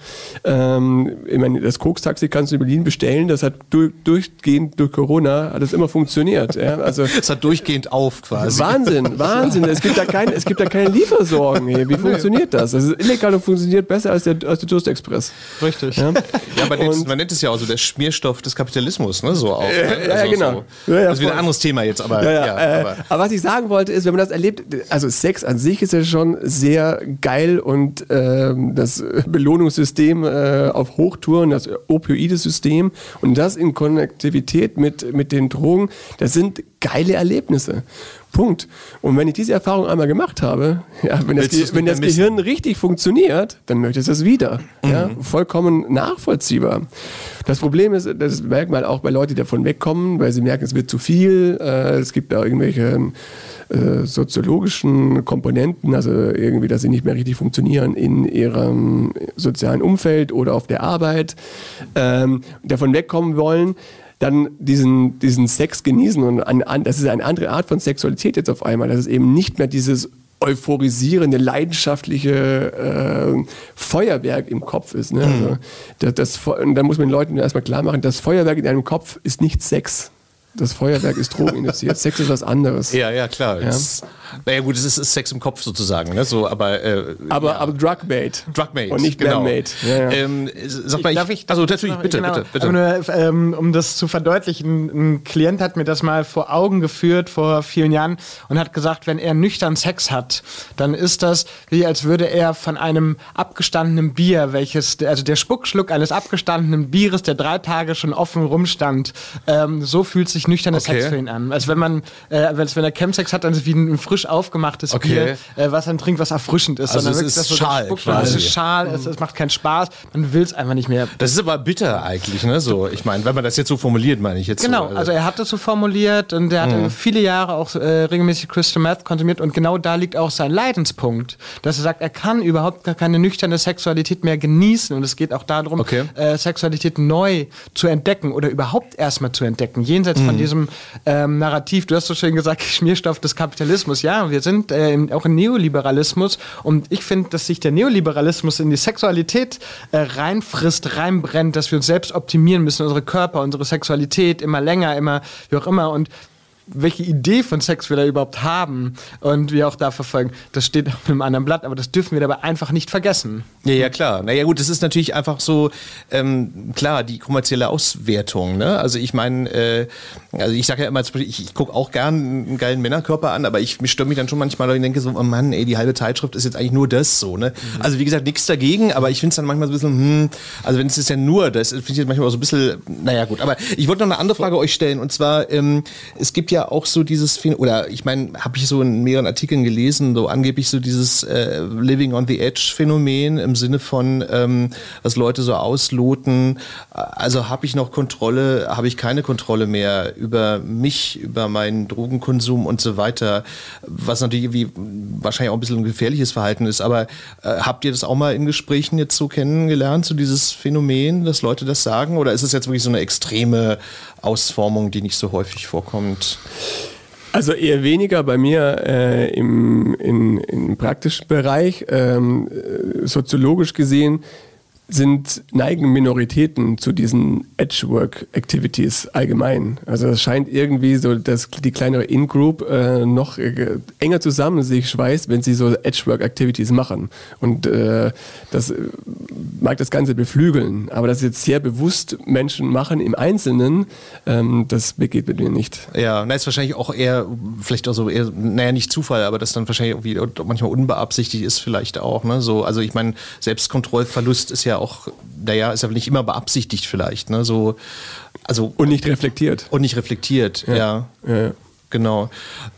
Ähm, ich meine, das Koks-Taxi kannst du in Berlin bestellen. Das hat durch, durchgehend durch Corona hat es immer funktioniert. Ja? Also es hat durchgehend auf quasi. Wahnsinn, Wahnsinn. Es gibt da keine, es gibt da keine Liefersorgen. Ey. Wie funktioniert das? Das ist illegal und funktioniert besser als der, als der Durstexpress. Richtig. Ja, ja man, nennt, man nennt es ja auch so der Schmierstoff des Kapitalismus, ne? So auch. Ne? Ja, also, genau. So. Ja, ja, das ist wieder ein anderes Thema jetzt, aber. Ja, ja, aber aber was ich sagen wollte, ist, wenn man das erlebt, also Sex an sich ist ja schon sehr geil und ähm, das Belohnungssystem äh, auf Hochtouren, das Opioide-System und das in Konnektivität mit, mit den Drogen, das sind geile Erlebnisse. Punkt. Und wenn ich diese Erfahrung einmal gemacht habe, ja, wenn das, wenn das Gehirn richtig funktioniert, dann möchte ich das wieder. Mhm. Ja, vollkommen nachvollziehbar. Das Problem ist, das merkt man auch bei Leuten, die davon wegkommen, weil sie merken, es wird zu viel. Äh, es gibt da irgendwelche äh, soziologischen Komponenten, also irgendwie, dass sie nicht mehr richtig funktionieren in ihrem sozialen Umfeld oder auf der Arbeit, ähm, davon wegkommen wollen dann diesen, diesen Sex genießen. Und an, an, das ist eine andere Art von Sexualität jetzt auf einmal. Das ist eben nicht mehr dieses euphorisierende, leidenschaftliche äh, Feuerwerk im Kopf ist. Ne? Also, das, das, und da muss man den Leuten erstmal klar machen, das Feuerwerk in einem Kopf ist nicht Sex das Feuerwerk ist drogeninduziert. Sex ist was anderes. Ja, ja, klar. Ja. Naja, gut, es ist, ist, Sex im Kopf sozusagen, ne? So, aber, äh, aber, ja. aber Drugmate. Drugmate. Und nicht genau. Bandmate. Ja, ja. Ähm, sag mal, ich, darf ich, also natürlich, bitte, genau, bitte, bitte. Nur, ähm, um das zu verdeutlichen, ein Klient hat mir das mal vor Augen geführt vor vielen Jahren und hat gesagt, wenn er nüchtern Sex hat, dann ist das wie als würde er von einem abgestandenen Bier, welches, also der Spuckschluck eines abgestandenen Bieres, der drei Tage schon offen rumstand, ähm, so fühlt sich nüchterner okay. Sex für ihn an. Also wenn man, äh, wenn er Chemsex hat, dann ist es wie ein frisch aufgemachtes okay. Bier, äh, was dann trinkt, was erfrischend ist. Also es ist das, Schal. Es ist Schal, es, es, macht keinen Spaß, man will es einfach nicht mehr. Das ist aber bitter eigentlich, ne? So, ich meine, wenn man das jetzt so formuliert, meine ich jetzt. Genau, so, also. also. er hat das so formuliert und er hat mhm. viele Jahre auch äh, regelmäßig Crystal Meth konsumiert und genau da liegt auch sein Leidenspunkt, dass er sagt, er kann überhaupt gar keine nüchterne Sexualität mehr genießen und es geht auch darum, okay. äh, Sexualität neu zu entdecken oder überhaupt erstmal zu entdecken, jenseits mhm. von diesem ähm, Narrativ. Du hast so schön gesagt, Schmierstoff des Kapitalismus. Ja, wir sind äh, auch im Neoliberalismus und ich finde, dass sich der Neoliberalismus in die Sexualität äh, reinfrisst, reinbrennt, dass wir uns selbst optimieren müssen, unsere Körper, unsere Sexualität immer länger, immer wie auch immer. Und welche Idee von Sex wir da überhaupt haben und wir auch da verfolgen, das steht auf einem anderen Blatt, aber das dürfen wir dabei einfach nicht vergessen. Ja, ja, klar. Naja, gut, das ist natürlich einfach so, ähm, klar, die kommerzielle Auswertung. Ne? Also, ich meine, äh, also ich sage ja immer, ich, ich gucke auch gern einen geilen Männerkörper an, aber ich, störe mich dann schon manchmal und denke so, oh Mann, ey, die halbe Zeitschrift ist jetzt eigentlich nur das so. Ne? Mhm. Also, wie gesagt, nichts dagegen, aber ich finde es dann manchmal so ein bisschen, hm, also, wenn es ist ja nur das, finde ich manchmal auch so ein bisschen, naja, gut. Aber ich wollte noch eine andere Frage euch stellen und zwar, ähm, es gibt ja ja auch so dieses, oder ich meine, habe ich so in mehreren Artikeln gelesen, so angeblich so dieses äh, Living on the Edge Phänomen im Sinne von, ähm, was Leute so ausloten. Also habe ich noch Kontrolle, habe ich keine Kontrolle mehr über mich, über meinen Drogenkonsum und so weiter, was natürlich wie wahrscheinlich auch ein bisschen ein gefährliches Verhalten ist. Aber äh, habt ihr das auch mal in Gesprächen jetzt so kennengelernt, so dieses Phänomen, dass Leute das sagen? Oder ist es jetzt wirklich so eine extreme Ausformung, die nicht so häufig vorkommt? Also eher weniger bei mir äh, im, in, im praktischen Bereich. Ähm, äh, soziologisch gesehen sind, neigen Minoritäten zu diesen Edgework-Activities allgemein. Also es scheint irgendwie so, dass die kleinere In-Group äh, noch äh, enger zusammen sich schweißt, wenn sie so Edgework-Activities machen. Und äh, das äh, mag das Ganze beflügeln, aber das jetzt sehr bewusst Menschen machen im Einzelnen, ähm, das begeht mit mir nicht. Ja, na, ist wahrscheinlich auch eher, vielleicht auch so eher, naja, nicht Zufall, aber das dann wahrscheinlich irgendwie manchmal unbeabsichtigt ist vielleicht auch. Ne? So, also ich meine, Selbstkontrollverlust ist ja auch, naja, ist ja nicht immer beabsichtigt vielleicht, ne? So, also. Und nicht reflektiert. Und nicht reflektiert, ja. ja. ja. Genau.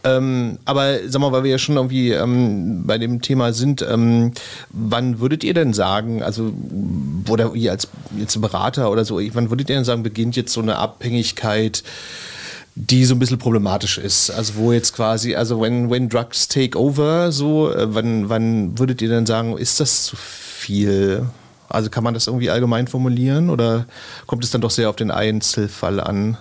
Ähm, aber sag mal, weil wir ja schon irgendwie ähm, bei dem Thema sind, ähm, wann würdet ihr denn sagen, also oder ihr als jetzt Berater oder so, wann würdet ihr denn sagen, beginnt jetzt so eine Abhängigkeit, die so ein bisschen problematisch ist? Also wo jetzt quasi, also when, when drugs take over, so, äh, wann, wann würdet ihr denn sagen, ist das zu viel? Also kann man das irgendwie allgemein formulieren oder kommt es dann doch sehr auf den Einzelfall an?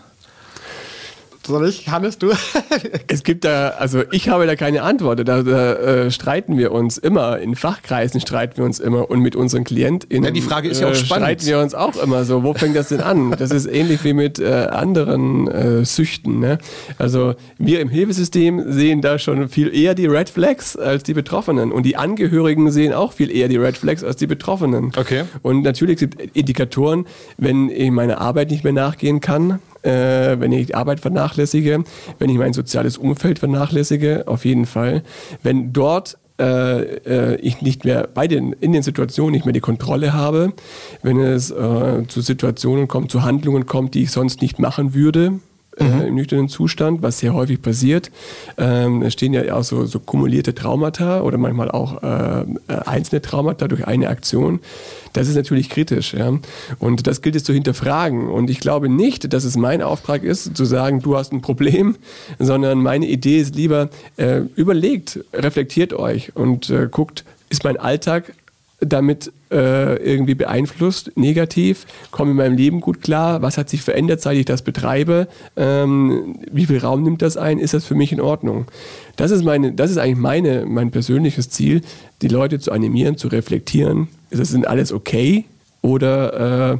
Soll ich? Hannes, du? es gibt da, also ich habe da keine Antwort. Da, da äh, streiten wir uns immer. In Fachkreisen streiten wir uns immer und mit unseren KlientInnen. Ja, die Frage ist ja auch äh, spannend. Streiten wir uns auch immer so. Wo fängt das denn an? Das ist ähnlich wie mit äh, anderen äh, Süchten. Ne? Also wir im Hilfesystem sehen da schon viel eher die Red Flags als die Betroffenen. Und die Angehörigen sehen auch viel eher die Red Flags als die Betroffenen. Okay. Und natürlich gibt es Indikatoren, wenn ich meiner Arbeit nicht mehr nachgehen kann, äh, wenn ich die Arbeit vernachlässige, wenn ich mein soziales Umfeld vernachlässige, auf jeden Fall. Wenn dort äh, äh, ich nicht mehr bei den, in den Situationen nicht mehr die Kontrolle habe, wenn es äh, zu Situationen kommt, zu Handlungen kommt, die ich sonst nicht machen würde, mhm. im nüchternen Zustand, was sehr häufig passiert. Ähm, es stehen ja auch so, so kumulierte Traumata oder manchmal auch äh, einzelne Traumata durch eine Aktion. Das ist natürlich kritisch. Ja? Und das gilt es zu hinterfragen. Und ich glaube nicht, dass es mein Auftrag ist, zu sagen, du hast ein Problem, sondern meine Idee ist lieber, äh, überlegt, reflektiert euch und äh, guckt, ist mein Alltag damit äh, irgendwie beeinflusst, negativ? Komme in meinem Leben gut klar? Was hat sich verändert, seit ich das betreibe? Ähm, wie viel Raum nimmt das ein? Ist das für mich in Ordnung? Das ist, meine, das ist eigentlich meine, mein persönliches Ziel, die Leute zu animieren, zu reflektieren. Ist das denn alles okay? Oder äh,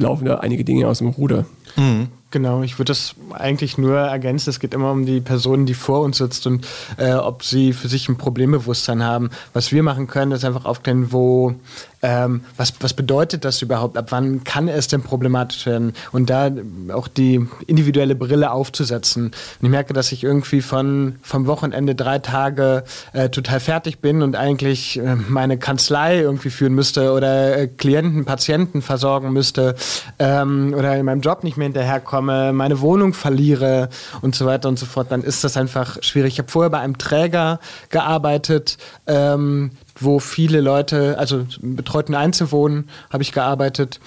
laufen da einige Dinge aus dem Ruder? Mhm. Genau, ich würde das eigentlich nur ergänzen. Es geht immer um die Person, die vor uns sitzt und äh, ob sie für sich ein Problembewusstsein haben. Was wir machen können, ist einfach aufklären, wo ähm, was, was bedeutet das überhaupt? Ab wann kann es denn problematisch werden? Und da auch die individuelle Brille aufzusetzen. Und ich merke, dass ich irgendwie von, vom Wochenende drei Tage äh, total fertig bin und eigentlich äh, meine Kanzlei irgendwie führen müsste oder äh, Klienten, Patienten versorgen müsste ähm, oder in meinem Job nicht mehr hinterherkomme, meine Wohnung verliere und so weiter und so fort, dann ist das einfach schwierig. Ich habe vorher bei einem Träger gearbeitet, ähm, wo viele Leute, also betreuten Einzelwohnen habe ich gearbeitet.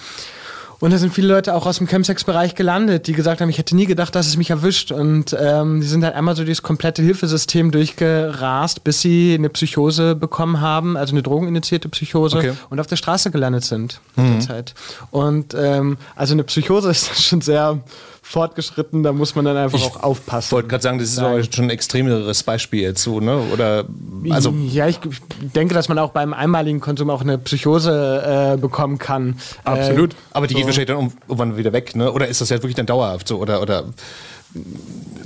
Und da sind viele Leute auch aus dem Chemsex-Bereich gelandet, die gesagt haben, ich hätte nie gedacht, dass es mich erwischt. Und ähm, die sind halt einmal so dieses komplette Hilfesystem durchgerast, bis sie eine Psychose bekommen haben, also eine drogeninitiierte Psychose okay. und auf der Straße gelandet sind mhm. in der Zeit. Und ähm, also eine Psychose ist schon sehr fortgeschritten, da muss man dann einfach ich auch aufpassen. Ich wollte gerade sagen, das ist auch schon ein extremeres Beispiel jetzt so, ne? Oder also ja, ich denke, dass man auch beim einmaligen Konsum auch eine Psychose äh, bekommen kann. Absolut. Äh, Aber die so. geht wahrscheinlich dann irgendwann wieder weg, ne? Oder ist das jetzt wirklich dann dauerhaft so? Oder, oder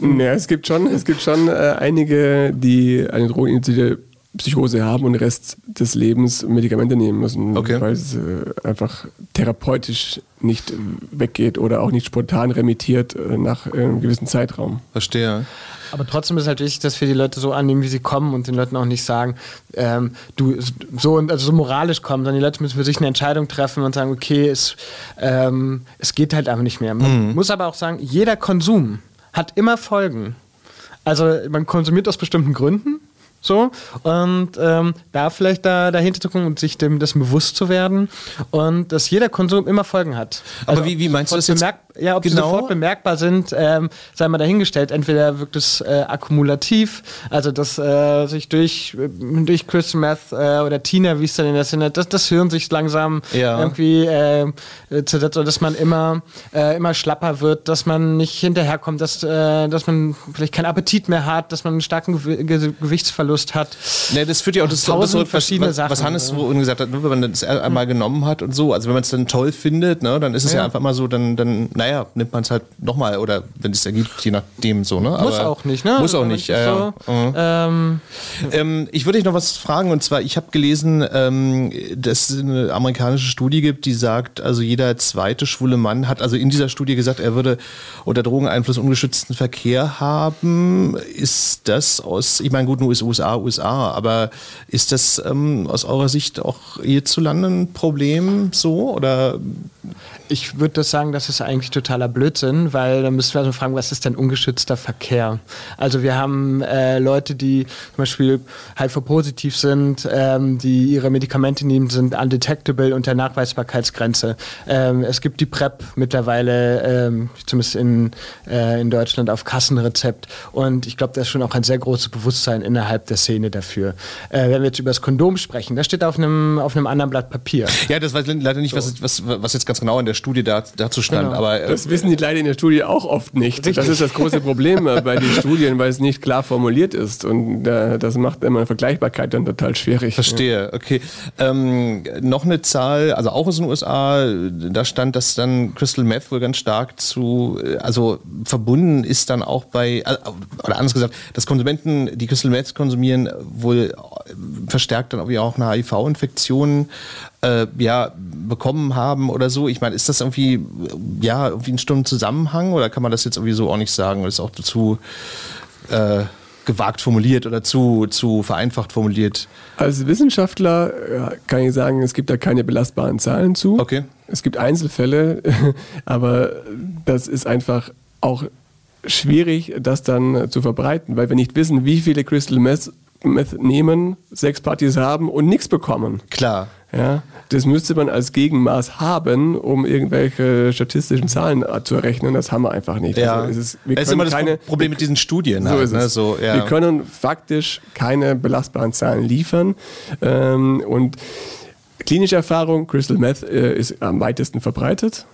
ja, es gibt schon, es gibt schon äh, einige, die eine drogeninitiierte Psychose haben und den Rest des Lebens Medikamente nehmen müssen, okay. weil es äh, einfach therapeutisch nicht weggeht oder auch nicht spontan remittiert äh, nach einem gewissen Zeitraum. Verstehe. Aber trotzdem ist halt wichtig, dass wir die Leute so annehmen, wie sie kommen und den Leuten auch nicht sagen, ähm, du so also so moralisch kommen, sondern die Leute müssen für sich eine Entscheidung treffen und sagen, okay, es, ähm, es geht halt einfach nicht mehr. Man mhm. muss aber auch sagen, jeder Konsum hat immer Folgen. Also man konsumiert aus bestimmten Gründen so, und ähm, da vielleicht da, dahinter zu gucken und sich dem das bewusst zu werden und dass jeder Konsum immer Folgen hat. Also Aber wie, wie meinst du das jetzt? Ja, ob genau? sie sofort bemerkbar sind, ähm, sei mal dahingestellt. Entweder wirkt es äh, akkumulativ, also dass äh, sich durch, durch Crystal Meth äh, oder Tina, wie es dann in der Szene, dass das Hirn sich langsam ja. irgendwie äh, zersetzt oder dass man immer, äh, immer schlapper wird, dass man nicht hinterherkommt, dass, äh, dass man vielleicht keinen Appetit mehr hat, dass man einen starken Ge Gewichtsverlust hat. Ne, das führt ja auch das, das zurück, verschiedene was, Sachen. Was Hannes so gesagt hat, ne, wenn man das einmal genommen hat und so, also wenn man es dann toll findet, ne, dann ist es ja, ja einfach mal so, dann, dann naja, naja, nimmt man es halt nochmal oder wenn es ergibt, je nachdem so. Ne? muss auch nicht, ne? Muss auch nicht. Ja, so, ja. Mhm. Ähm, ähm, ich würde dich noch was fragen und zwar, ich habe gelesen, ähm, dass es eine amerikanische Studie gibt, die sagt, also jeder zweite schwule Mann hat also in dieser Studie gesagt, er würde unter Drogeneinfluss ungeschützten Verkehr haben. Ist das aus, ich meine, gut, nur ist USA, USA. Aber ist das ähm, aus eurer Sicht auch hierzulande ein Problem so? Oder ich würde das sagen, das ist eigentlich totaler Blödsinn, weil da müssen wir also fragen, was ist denn ungeschützter Verkehr? Also wir haben äh, Leute, die zum Beispiel HIV-positiv sind, ähm, die ihre Medikamente nehmen, sind undetectable unter Nachweisbarkeitsgrenze. Ähm, es gibt die PrEP mittlerweile, ähm, zumindest in, äh, in Deutschland, auf Kassenrezept. Und ich glaube, da ist schon auch ein sehr großes Bewusstsein innerhalb der Szene dafür. Äh, wenn wir jetzt über das Kondom sprechen, das steht auf einem, auf einem anderen Blatt Papier. Ja, das weiß leider nicht, so. was, was, was jetzt ganz genau in der Studie da, dazu stand. Genau. Aber, das wissen die leider in der Studie auch oft nicht. Richtig. Das ist das große Problem äh, bei den Studien, weil es nicht klar formuliert ist. Und äh, das macht immer eine Vergleichbarkeit dann total schwierig. Verstehe, okay. Ähm, noch eine Zahl, also auch aus den USA, da stand, dass dann Crystal Meth wohl ganz stark zu, äh, also verbunden ist dann auch bei, oder anders gesagt, dass Konsumenten, die Crystal Meth konsumieren, wohl verstärkt dann auch eine HIV-Infektion äh, ja, bekommen haben oder so. Ich meine, ist das irgendwie, ja, irgendwie ein Stunden Zusammenhang oder kann man das jetzt irgendwie so auch nicht sagen? Oder ist auch dazu äh, gewagt formuliert oder zu, zu vereinfacht formuliert? Als Wissenschaftler kann ich sagen, es gibt da keine belastbaren Zahlen zu. Okay. Es gibt Einzelfälle, aber das ist einfach auch schwierig, das dann zu verbreiten, weil wir nicht wissen, wie viele Crystal Meth nehmen, Sexpartys haben und nichts bekommen. Klar. Ja, das müsste man als Gegenmaß haben, um irgendwelche statistischen Zahlen zu errechnen. Das haben wir einfach nicht. Ja. Also ist, das ist immer das keine, Problem mit diesen Studien. So halt, ist ne? es. So, ja. Wir können faktisch keine belastbaren Zahlen liefern. Ähm, und klinische Erfahrung, Crystal Meth äh, ist am weitesten verbreitet.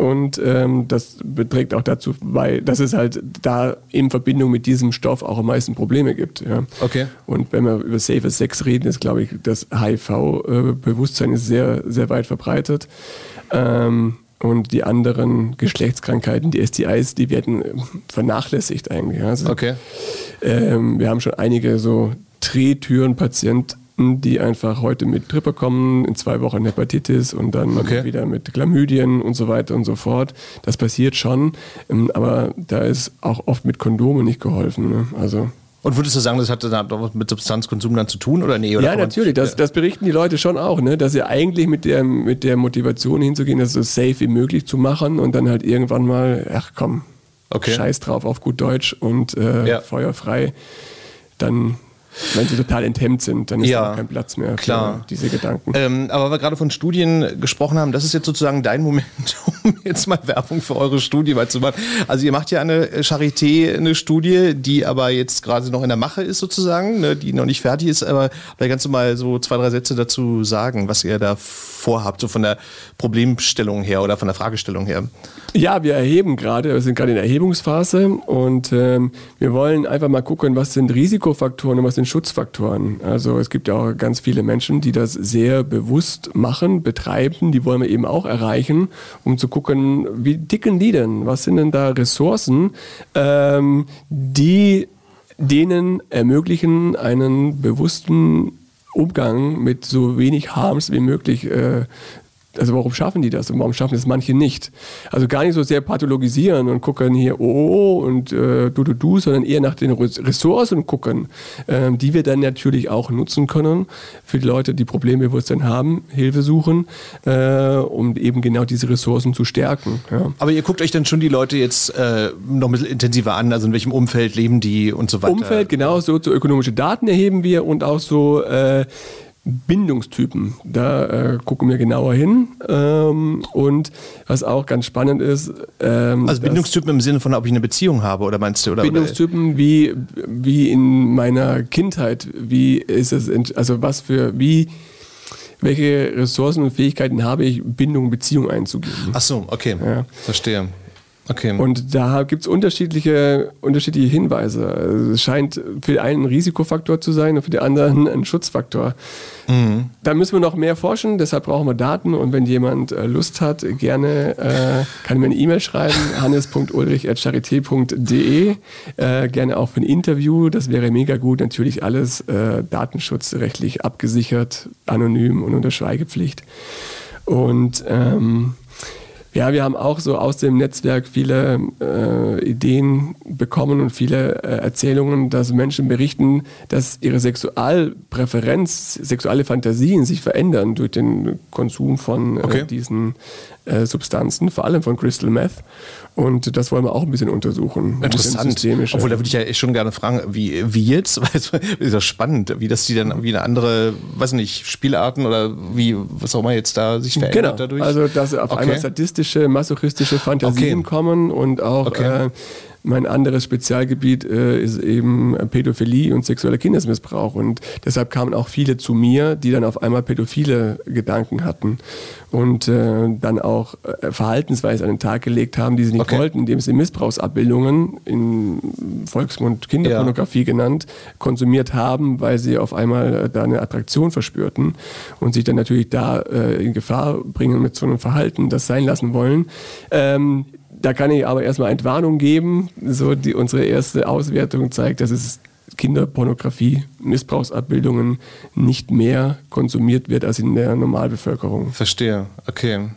Und ähm, das beträgt auch dazu bei, dass es halt da in Verbindung mit diesem Stoff auch am meisten Probleme gibt. Ja. Okay. Und wenn wir über Safer Sex reden, ist, glaube ich, das HIV-Bewusstsein ist sehr, sehr weit verbreitet. Ähm, und die anderen Geschlechtskrankheiten, die STIs, die werden vernachlässigt eigentlich. Also, okay. Ähm, wir haben schon einige so Drehtüren-Patienten die einfach heute mit Grippe kommen, in zwei Wochen Hepatitis und dann okay. wieder mit Chlamydien und so weiter und so fort. Das passiert schon, ähm, aber da ist auch oft mit Kondomen nicht geholfen. Ne? Also und würdest du sagen, das hat dann was mit Substanzkonsum dann zu tun oder nee? Oder ja, natürlich. Das, das, berichten die Leute schon auch, ne? dass sie eigentlich mit der, mit der Motivation hinzugehen, das so safe wie möglich zu machen und dann halt irgendwann mal, ach komm, okay. scheiß drauf auf gut Deutsch und äh, ja. feuerfrei. Dann wenn sie total enthemmt sind, dann ist ja, da kein Platz mehr klar. für diese Gedanken. Ähm, aber wir gerade von Studien gesprochen haben, das ist jetzt sozusagen dein Moment, jetzt mal Werbung für eure Studie mal zu machen. Also ihr macht ja eine Charité, eine Studie, die aber jetzt gerade noch in der Mache ist sozusagen, ne, die noch nicht fertig ist, aber da kannst du mal so zwei, drei Sätze dazu sagen, was ihr da vorhabt, so von der Problemstellung her oder von der Fragestellung her. Ja, wir erheben gerade, wir sind gerade in der Erhebungsphase und ähm, wir wollen einfach mal gucken, was sind Risikofaktoren und was sind Schutzfaktoren. Also es gibt ja auch ganz viele Menschen, die das sehr bewusst machen, betreiben, die wollen wir eben auch erreichen, um zu gucken, wie dicken die denn? Was sind denn da Ressourcen, ähm, die denen ermöglichen, einen bewussten Umgang mit so wenig Harms wie möglich äh, also warum schaffen die das und warum schaffen es manche nicht? Also gar nicht so sehr pathologisieren und gucken hier, oh, oh, oh und äh, du, du, du, sondern eher nach den Ressourcen gucken, äh, die wir dann natürlich auch nutzen können für die Leute, die Problembewusstsein haben, Hilfe suchen, äh, um eben genau diese Ressourcen zu stärken. Ja. Aber ihr guckt euch dann schon die Leute jetzt äh, noch ein bisschen intensiver an, also in welchem Umfeld leben die und so weiter? Umfeld, genau, so, so ökonomische Daten erheben wir und auch so äh, Bindungstypen. Da äh, gucken wir genauer hin. Ähm, und was auch ganz spannend ist. Ähm, also Bindungstypen im Sinne von, ob ich eine Beziehung habe, oder meinst du? Oder, Bindungstypen wie, wie in meiner Kindheit. Wie ist es, also was für, wie welche Ressourcen und Fähigkeiten habe ich, Bindung, Beziehung einzugehen. Ach so, okay. Ja. Verstehe. Okay. Und da gibt es unterschiedliche, unterschiedliche Hinweise. Also es scheint für den einen ein Risikofaktor zu sein und für den anderen ein Schutzfaktor. Mhm. Da müssen wir noch mehr forschen, deshalb brauchen wir Daten. Und wenn jemand äh, Lust hat, gerne äh, kann mir eine E-Mail schreiben, hannes.ulrich.charité.de. Äh, gerne auch für ein Interview, das wäre mega gut. Natürlich alles äh, datenschutzrechtlich abgesichert, anonym und unter Schweigepflicht. Und ähm, Ja, wir haben auch so aus dem Netzwerk viele äh, Ideen bekommen und viele äh, Erzählungen, dass Menschen berichten, dass ihre Sexualpräferenz, sexuelle Fantasien sich verändern durch den Konsum von äh, okay. diesen äh, Substanzen, vor allem von Crystal Meth. Und das wollen wir auch ein bisschen untersuchen. Interessant. Obwohl, da würde ich ja schon gerne fragen, wie, wie jetzt? ist das spannend, wie das die dann wie eine andere, weiß nicht, Spielarten oder wie, was auch immer jetzt da sich verändert genau. dadurch? Also, dass auf okay. einmal sadistische, masochistische Fantasien okay. kommen und auch okay. äh, mein anderes Spezialgebiet äh, ist eben Pädophilie und sexueller Kindesmissbrauch. Und deshalb kamen auch viele zu mir, die dann auf einmal pädophile Gedanken hatten und äh, dann auch äh, Verhaltensweise an den Tag gelegt haben, die sie nicht okay. wollten, indem sie Missbrauchsabbildungen in Volksmund Kinderpornografie ja. genannt konsumiert haben, weil sie auf einmal äh, da eine Attraktion verspürten und sich dann natürlich da äh, in Gefahr bringen mit so einem Verhalten, das sein lassen wollen. Ähm, da kann ich aber erstmal Entwarnung geben. So die, unsere erste Auswertung zeigt, dass es Kinderpornografie, Missbrauchsabbildungen nicht mehr konsumiert wird als in der Normalbevölkerung. Verstehe, okay.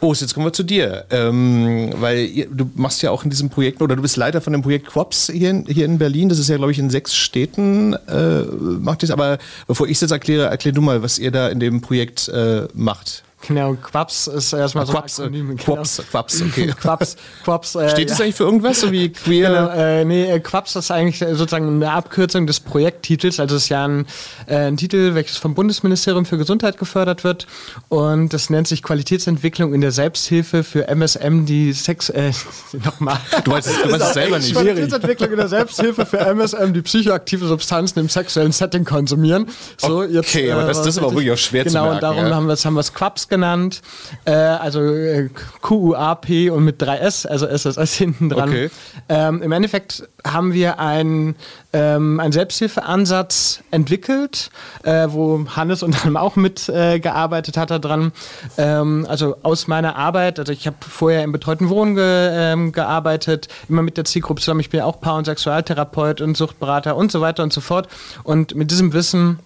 Oh, jetzt kommen wir zu dir. Ähm, weil ihr, du machst ja auch in diesem Projekt, oder du bist Leiter von dem Projekt Quops hier in, hier in Berlin. Das ist ja, glaube ich, in sechs Städten äh, macht es. Aber bevor ich es jetzt erkläre, erklär du mal, was ihr da in dem Projekt äh, macht. Genau, Quaps ist erstmal so Quaps, ein Akronym. Genau. Quaps, Quaps, okay. Quaps, Quaps. Äh, Steht das eigentlich für irgendwas, so wie queer? Genau, äh, nee, äh, Quaps ist eigentlich sozusagen eine Abkürzung des Projekttitels. Also es ist ja ein, äh, ein Titel, welches vom Bundesministerium für Gesundheit gefördert wird. Und das nennt sich Qualitätsentwicklung in der Selbsthilfe für MSM, die Sex... Äh, nochmal. Du weißt, es selber nicht. Qualitätsentwicklung in der Selbsthilfe für MSM, die psychoaktive Substanzen im sexuellen Setting konsumieren. So, okay, jetzt, aber das, das ist aber wirklich auch schwer genau, zu merken. Genau, und darum ja. haben wir es haben Quaps genannt, äh, also äh, Q-U-A-P und mit 3S, also SSS hinten dran. Okay. Ähm, Im Endeffekt haben wir einen, ähm, einen Selbsthilfeansatz entwickelt, äh, wo Hannes und dann auch mitgearbeitet äh, hat daran. Ähm, also aus meiner Arbeit, also ich habe vorher im betreuten Wohnen ge, ähm, gearbeitet, immer mit der Zielgruppe zusammen. Ich bin ja auch Paar- und Sexualtherapeut und Suchtberater und so weiter und so fort. Und mit diesem Wissen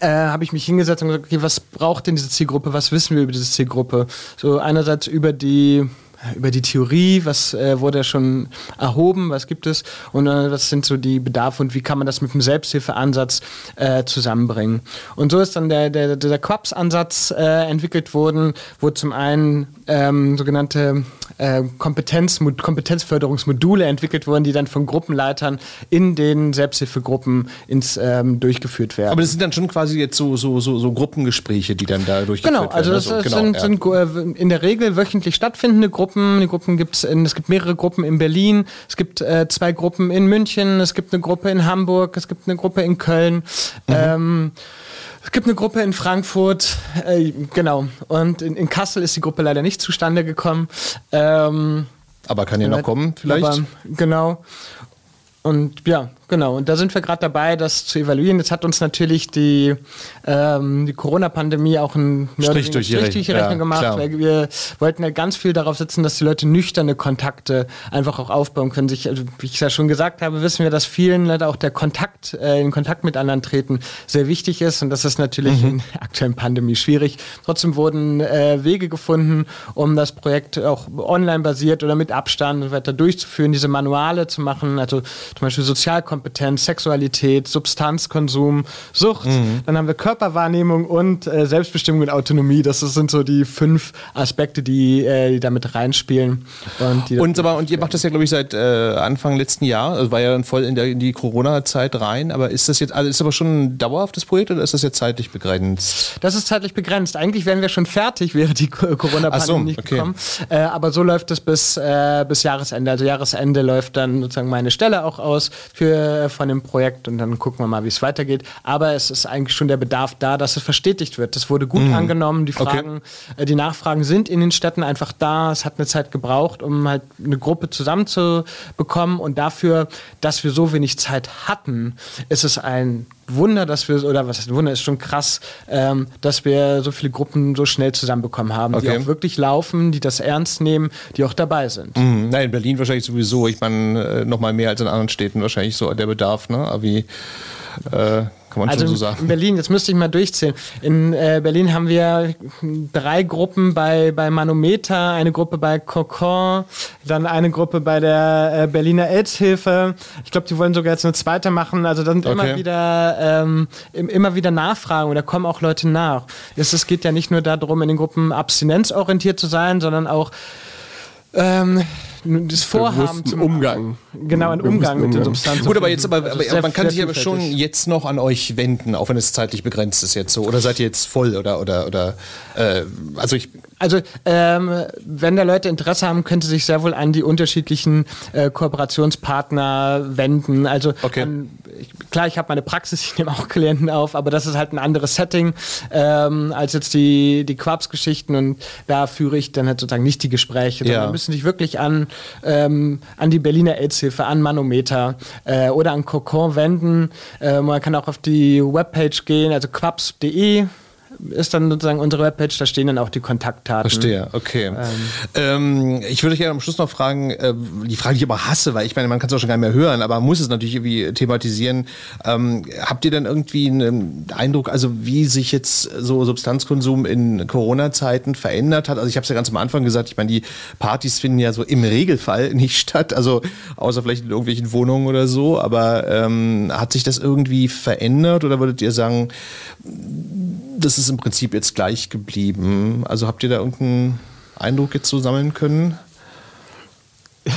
äh, habe ich mich hingesetzt und gesagt, okay, was braucht denn diese Zielgruppe? Was wissen wir über diese Zielgruppe? So einerseits über die über die Theorie, was äh, wurde schon erhoben, was gibt es und äh, was sind so die Bedarfe und wie kann man das mit dem Selbsthilfeansatz äh, zusammenbringen. Und so ist dann der, der, der Quaps-Ansatz äh, entwickelt worden, wo zum einen ähm, sogenannte äh, Kompetenz, Kompetenzförderungsmodule entwickelt wurden, die dann von Gruppenleitern in den Selbsthilfegruppen ins, ähm, durchgeführt werden. Aber das sind dann schon quasi jetzt so, so, so, so Gruppengespräche, die dann da durchgeführt genau, also werden. Also das genau, sind, ja. sind, in der Regel wöchentlich stattfindende Gruppen. Die Gruppen gibt's in, es gibt mehrere Gruppen in Berlin, es gibt äh, zwei Gruppen in München, es gibt eine Gruppe in Hamburg, es gibt eine Gruppe in Köln. Mhm. Ähm, es gibt eine Gruppe in Frankfurt, äh, genau. Und in, in, Kassel ist die Gruppe leider nicht zustande gekommen. Ähm, aber kann ja noch kommen, vielleicht? Aber, genau. Und ja, Genau, und da sind wir gerade dabei, das zu evaluieren. Jetzt hat uns natürlich die, ähm, die Corona-Pandemie auch einen Strich durch die, Strich durch die Rechnung ja, gemacht, klar. weil wir wollten ja ganz viel darauf setzen, dass die Leute nüchterne Kontakte einfach auch aufbauen können. Sich, also, wie ich ja schon gesagt habe, wissen wir, dass vielen Leuten auch der Kontakt, äh, in Kontakt mit anderen treten, sehr wichtig ist. Und das ist natürlich mhm. in der aktuellen Pandemie schwierig. Trotzdem wurden äh, Wege gefunden, um das Projekt auch online basiert oder mit Abstand und weiter durchzuführen, diese Manuale zu machen, also zum Beispiel Sozialkompetenz Inkompetenz, Sexualität, Substanzkonsum, Sucht. Mhm. Dann haben wir Körperwahrnehmung und äh, Selbstbestimmung und Autonomie. Das sind so die fünf Aspekte, die, äh, die damit reinspielen. Und, und, aber, und ihr macht das ja, glaube ich, seit äh, Anfang letzten Jahr. Also war ja dann voll in, der, in die Corona-Zeit rein. Aber ist das jetzt, also ist aber schon ein dauerhaftes Projekt oder ist das jetzt zeitlich begrenzt? Das ist zeitlich begrenzt. Eigentlich wären wir schon fertig, wäre die Corona-Pandemie so, nicht okay. gekommen. Äh, aber so läuft es bis, äh, bis Jahresende. Also Jahresende läuft dann sozusagen meine Stelle auch aus für äh, von dem Projekt und dann gucken wir mal, wie es weitergeht. Aber es ist eigentlich schon der Bedarf da, dass es verstetigt wird. Das wurde gut mhm. angenommen. Die Fragen, okay. äh, die Nachfragen sind in den Städten einfach da. Es hat eine Zeit gebraucht, um halt eine Gruppe zusammenzubekommen und dafür, dass wir so wenig Zeit hatten, ist es ein Wunder, dass wir, oder was heißt Wunder, ist schon krass, ähm, dass wir so viele Gruppen so schnell zusammenbekommen haben, okay. die auch wirklich laufen, die das ernst nehmen, die auch dabei sind. Mhm. Nein, in Berlin wahrscheinlich sowieso. Ich meine, äh, noch mal mehr als in anderen Städten wahrscheinlich so der Bedarf, ne? Aber wie, äh, kann man also schon so sagen. In Berlin, jetzt müsste ich mal durchzählen. In äh, Berlin haben wir drei Gruppen bei, bei Manometer, eine Gruppe bei Cocon, dann eine Gruppe bei der äh, Berliner AIDS-Hilfe. Ich glaube, die wollen sogar jetzt eine zweite machen. Also da sind Okay. immer wieder ähm, im- immer wieder Nachfragen oder kommen auch Leute nach. Es, es geht ja nicht nur darum, in den Gruppen abstinenzorientiert zu sein, sondern auch ähm, das Vorhaben zum Umgang. Genau, ein Umgang mit den. Substanzen. Gut, aber jetzt, aber, Also aber sehr- man kann sich aber schon jetzt noch an euch wenden, auch wenn es zeitlich begrenzt ist jetzt so. Oder seid ihr jetzt voll oder oder oder äh, also ich Also, ähm, wenn da Leute Interesse haben, könnte sich sehr wohl an die unterschiedlichen äh, Kooperationspartner wenden. Also, Okay. an, ich, klar, ich habe meine Praxis, ich nehme auch Klienten auf, aber das ist halt ein anderes Setting ähm, als jetzt die, die Quabs-Geschichten und da führe ich dann halt sozusagen nicht die Gespräche, Ja. müssen sich wirklich an, ähm, an die Berliner AIDS-Hilfe, an Manometer äh, oder an Cocon wenden. Äh, man kann auch auf die Webpage gehen, also quabs.de ist dann sozusagen unsere Webpage, da stehen dann auch die Kontaktdaten. Verstehe, okay. Ähm, ich würde gerne am Schluss noch fragen, äh, die Frage, die ich aber hasse, weil ich meine, man kann es auch schon gar nicht mehr hören, aber man muss es natürlich irgendwie thematisieren. Ähm, habt ihr dann irgendwie einen Eindruck, also wie sich jetzt so Substanzkonsum in Corona-Zeiten verändert hat? Also ich habe es ja ganz am Anfang gesagt, ich meine, die Partys finden ja so im Regelfall nicht statt, also außer vielleicht in irgendwelchen Wohnungen oder so, aber ähm, hat sich das irgendwie verändert oder würdet ihr sagen, das ist im Prinzip jetzt gleich geblieben. Also habt ihr da irgendeinen Eindruck jetzt so sammeln können?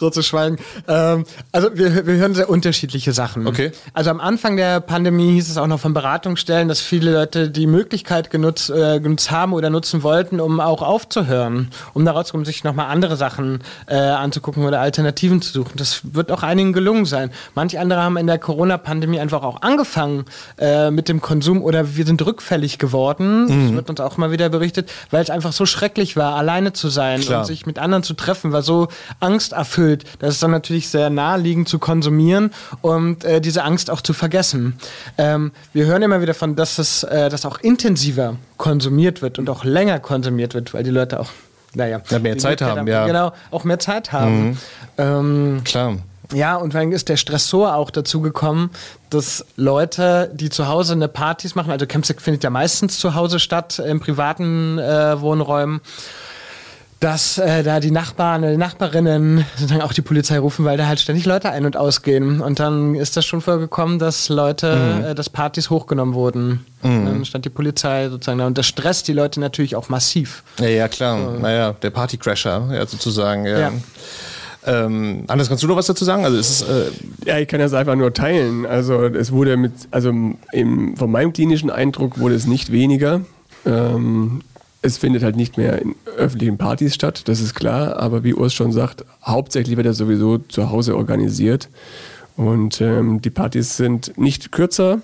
Großes Schweigen. Ähm, also wir, wir hören sehr unterschiedliche Sachen. Okay. Also am Anfang der Pandemie hieß es auch noch von Beratungsstellen, dass viele Leute die Möglichkeit genutzt, äh, genutzt haben oder nutzen wollten, um auch aufzuhören, um daraus um sich nochmal andere Sachen äh, anzugucken oder Alternativen zu suchen. Das wird auch einigen gelungen sein. Manche andere haben in der Corona-Pandemie einfach auch angefangen äh, mit dem Konsum oder wir sind rückfällig geworden. Das wird uns auch mal wieder berichtet, weil es einfach so schrecklich war, alleine zu sein Klar. und sich mit anderen zu treffen, war so angsterfüllt. Das ist dann natürlich sehr naheliegend zu konsumieren und äh, diese Angst auch zu vergessen. Ähm, wir hören immer wieder von, dass es äh, dass auch intensiver konsumiert wird und auch länger konsumiert wird, weil die Leute auch, naja, Ja, mehr Zeit haben, ja. Mhm. Genau, auch mehr Zeit haben. Ähm, Klar. ja, und dann ist der Stressor auch dazu gekommen, dass Leute, die zu Hause eine Partys machen, also Campsec findet ja meistens zu Hause statt, in privaten äh, Wohnräumen, dass äh, da die Nachbarn, äh, die Nachbarinnen sozusagen auch die Polizei rufen, weil da halt ständig Leute ein- und ausgehen. Und dann ist das schon vorgekommen, dass Leute, äh, dass Partys hochgenommen wurden. Und Dann stand die Polizei sozusagen da. Und das stresst die Leute natürlich auch massiv. Ja, ja, klar. Naja, der Partycrasher, ja, sozusagen. Ja. Ja. Ähm, Anders, kannst du noch was dazu sagen? Also es ist, äh, Ja, ich kann das einfach nur teilen. Also es wurde mit, also im, von meinem klinischen Eindruck wurde es nicht weniger. Ähm, es findet halt nicht mehr in öffentlichen Partys statt, das ist klar. Aber wie Urs schon sagt, hauptsächlich wird er sowieso zu Hause organisiert. Und ähm, die Partys sind nicht kürzer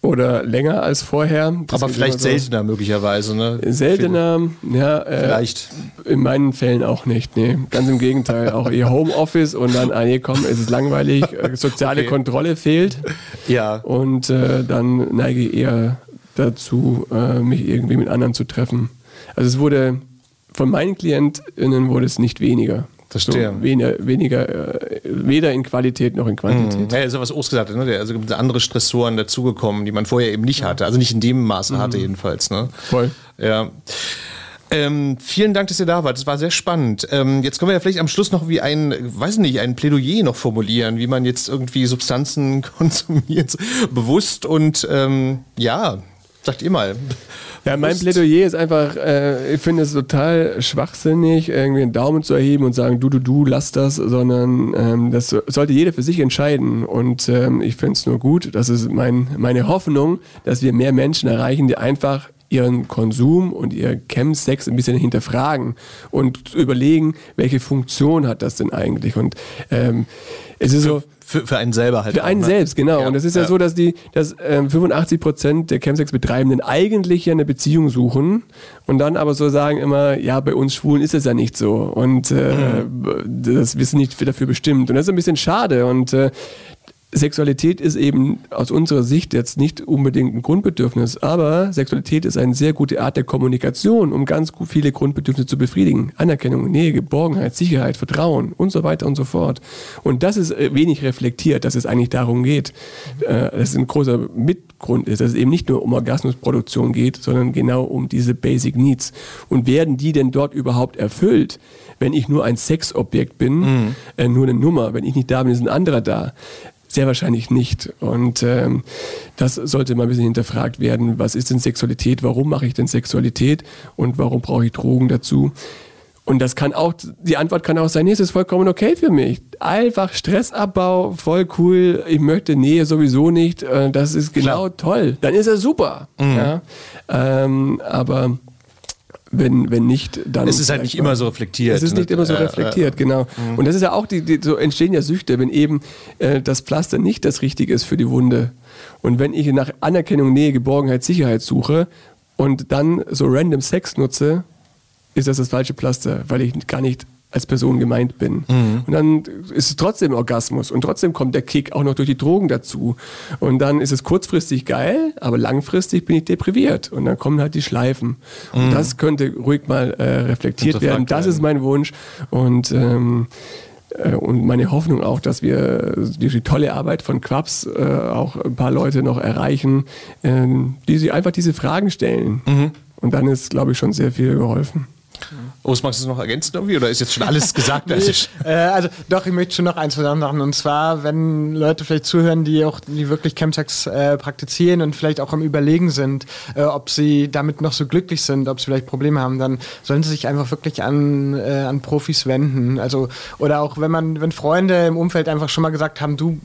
oder länger als vorher. Das aber vielleicht so. seltener möglicherweise. Ne? Seltener, ja. Äh, Vielleicht. In meinen Fällen auch nicht, nee. Ganz im Gegenteil. Auch ihr Homeoffice und dann, ah nee, komm, es ist langweilig, äh, soziale Okay. Kontrolle fehlt. Ja. Und äh, dann neige ich eher dazu, äh, mich irgendwie mit anderen zu treffen. Also es wurde, von meinen KlientInnen wurde es nicht weniger. Verstehe. So, weniger, weniger äh, weder in Qualität noch in Quantität. Ja, so was Urs gesagt hat, ne? Also gibt andere Stressoren dazugekommen, die man vorher eben nicht hatte. Also nicht in dem Maße hatte jedenfalls. Ne? Voll. Ja. Ähm, vielen Dank, dass ihr da wart. Das war sehr spannend. Ähm, jetzt können wir ja vielleicht am Schluss noch wie ein, weiß nicht, ein Plädoyer noch formulieren, wie man jetzt irgendwie Substanzen konsumiert, bewusst und ähm, ja, sagt ihr mal. Ja, mein. Plädoyer ist einfach, äh, ich finde es total schwachsinnig, irgendwie einen Daumen zu erheben und sagen, du, du, du, lass das, sondern ähm, das so- sollte jeder für sich entscheiden. Und ähm, ich finde es nur gut, das ist mein, meine Hoffnung, dass wir mehr Menschen erreichen, die einfach ihren Konsum und ihr Chemsex ein bisschen hinterfragen und überlegen, welche Funktion hat das denn eigentlich. Und ähm, es ist so, Für, für einen selber halt. für auch, einen ne? selbst, genau. Ja, und es ist ja, ja. so, dass die, dass ähm, 85 Prozent der Chemsex-Betreibenden eigentlich ja eine Beziehung suchen und dann aber so sagen immer, ja, bei uns Schwulen ist es ja nicht so und äh, Mhm. das wir sind nicht dafür bestimmt. Und das ist ein bisschen schade und äh, Sexualität ist eben aus unserer Sicht jetzt nicht unbedingt ein Grundbedürfnis, aber Sexualität ist eine sehr gute Art der Kommunikation, um ganz viele Grundbedürfnisse zu befriedigen. Anerkennung, Nähe, Geborgenheit, Sicherheit, Vertrauen und so weiter und so fort. Und das ist äh, wenig reflektiert, dass es eigentlich darum geht, äh, dass es ein großer Mitgrund ist, dass es eben nicht nur um Orgasmusproduktion geht, sondern genau um diese Basic Needs. Und werden die denn dort überhaupt erfüllt? wenn ich nur ein Sexobjekt bin, mhm. äh, nur eine Nummer, wenn ich nicht da bin, ist ein anderer da. Sehr wahrscheinlich nicht. Und ähm, das sollte mal ein bisschen hinterfragt werden. Was ist denn Sexualität? Warum mache ich denn Sexualität? Und warum brauche ich Drogen dazu? Und das kann auch, die Antwort kann auch sein, nee, es ist vollkommen okay für mich. Einfach Stressabbau, voll cool, ich möchte Nähe sowieso nicht, äh, das ist genau Klar. toll. Dann ist er super. Mhm. Ja? Ähm, aber wenn, wenn nicht, dann. Es ist halt nicht immer so reflektiert. Es ist nicht immer so reflektiert, genau. Mhm. Und das ist ja auch, die, die, so entstehen ja Süchte, wenn eben äh, das Pflaster nicht das Richtige ist für die Wunde. Und wenn ich nach Anerkennung, Nähe, Geborgenheit, Sicherheit suche und dann so random Sex nutze, ist das das falsche Pflaster, weil ich gar nicht als Person gemeint bin. Mhm. Und dann ist es trotzdem Orgasmus und trotzdem kommt der Kick auch noch durch die Drogen dazu. Und dann ist es kurzfristig geil, aber langfristig bin ich depriviert. Und dann kommen halt die Schleifen. Mhm. Und das könnte ruhig mal äh, reflektiert werden. Das ist mein Wunsch. Und ähm, äh, und meine Hoffnung auch, dass wir durch die tolle Arbeit von Quaps äh, auch ein paar Leute noch erreichen, äh, die sich einfach diese Fragen stellen. Mhm. Und dann ist, glaube ich, schon sehr viel geholfen. Os, magst du es noch ergänzen irgendwie oder ist jetzt schon alles gesagt? nee, äh, also doch, ich möchte schon noch eins machen und zwar, wenn Leute vielleicht zuhören, die auch die wirklich Chemsex äh, praktizieren und vielleicht auch am Überlegen sind, äh, ob sie damit noch so glücklich sind, ob sie vielleicht Probleme haben, dann sollen sie sich einfach wirklich an, äh, an Profis wenden. Also oder auch wenn man, wenn Freunde im Umfeld einfach schon mal gesagt haben, du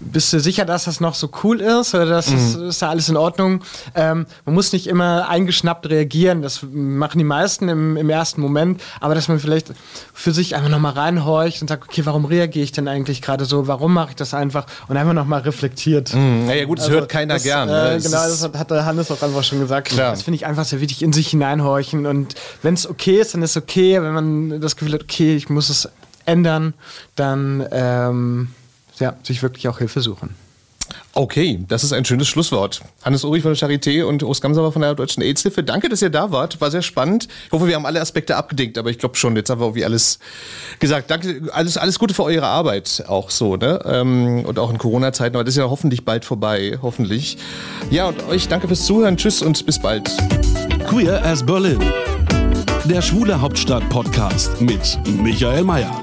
bist du sicher, dass das noch so cool ist oder dass mhm. ist da alles in Ordnung? Ähm, man muss nicht immer eingeschnappt reagieren, das machen die meisten im, im ersten Moment, aber dass man vielleicht für sich einfach nochmal reinhorcht und sagt, okay, warum reagiere ich denn eigentlich gerade so? Warum mache ich das einfach? Und einfach nochmal reflektiert. Mhm. Ja, gut, das also, hört keiner das, gern. Äh, ne? genau, das hat, hat der Hannes auch einfach schon gesagt. Klar. Das finde ich einfach sehr wichtig, in sich hineinhorchen und wenn es okay ist, dann ist es okay. Wenn man das Gefühl hat, okay, ich muss es ändern, dann ähm, ja, sich wirklich auch Hilfe suchen. Okay, das ist ein schönes Schlusswort. Hannes Ulrich von der Charité und Urs Gamsamer von der Deutschen AIDS-Hilfe. Danke, dass ihr da wart. War sehr spannend. Ich hoffe, wir haben alle Aspekte abgedeckt, aber ich glaube schon, jetzt haben wir irgendwie alles gesagt. Danke, alles, alles Gute für eure Arbeit auch so, ne? Ähm, und auch in Corona-Zeiten, aber das ist ja hoffentlich bald vorbei, hoffentlich. Ja, und euch danke fürs Zuhören. Tschüss und bis bald. Queer as Berlin. Der Schwule Hauptstadt Podcast mit Michael Mayer.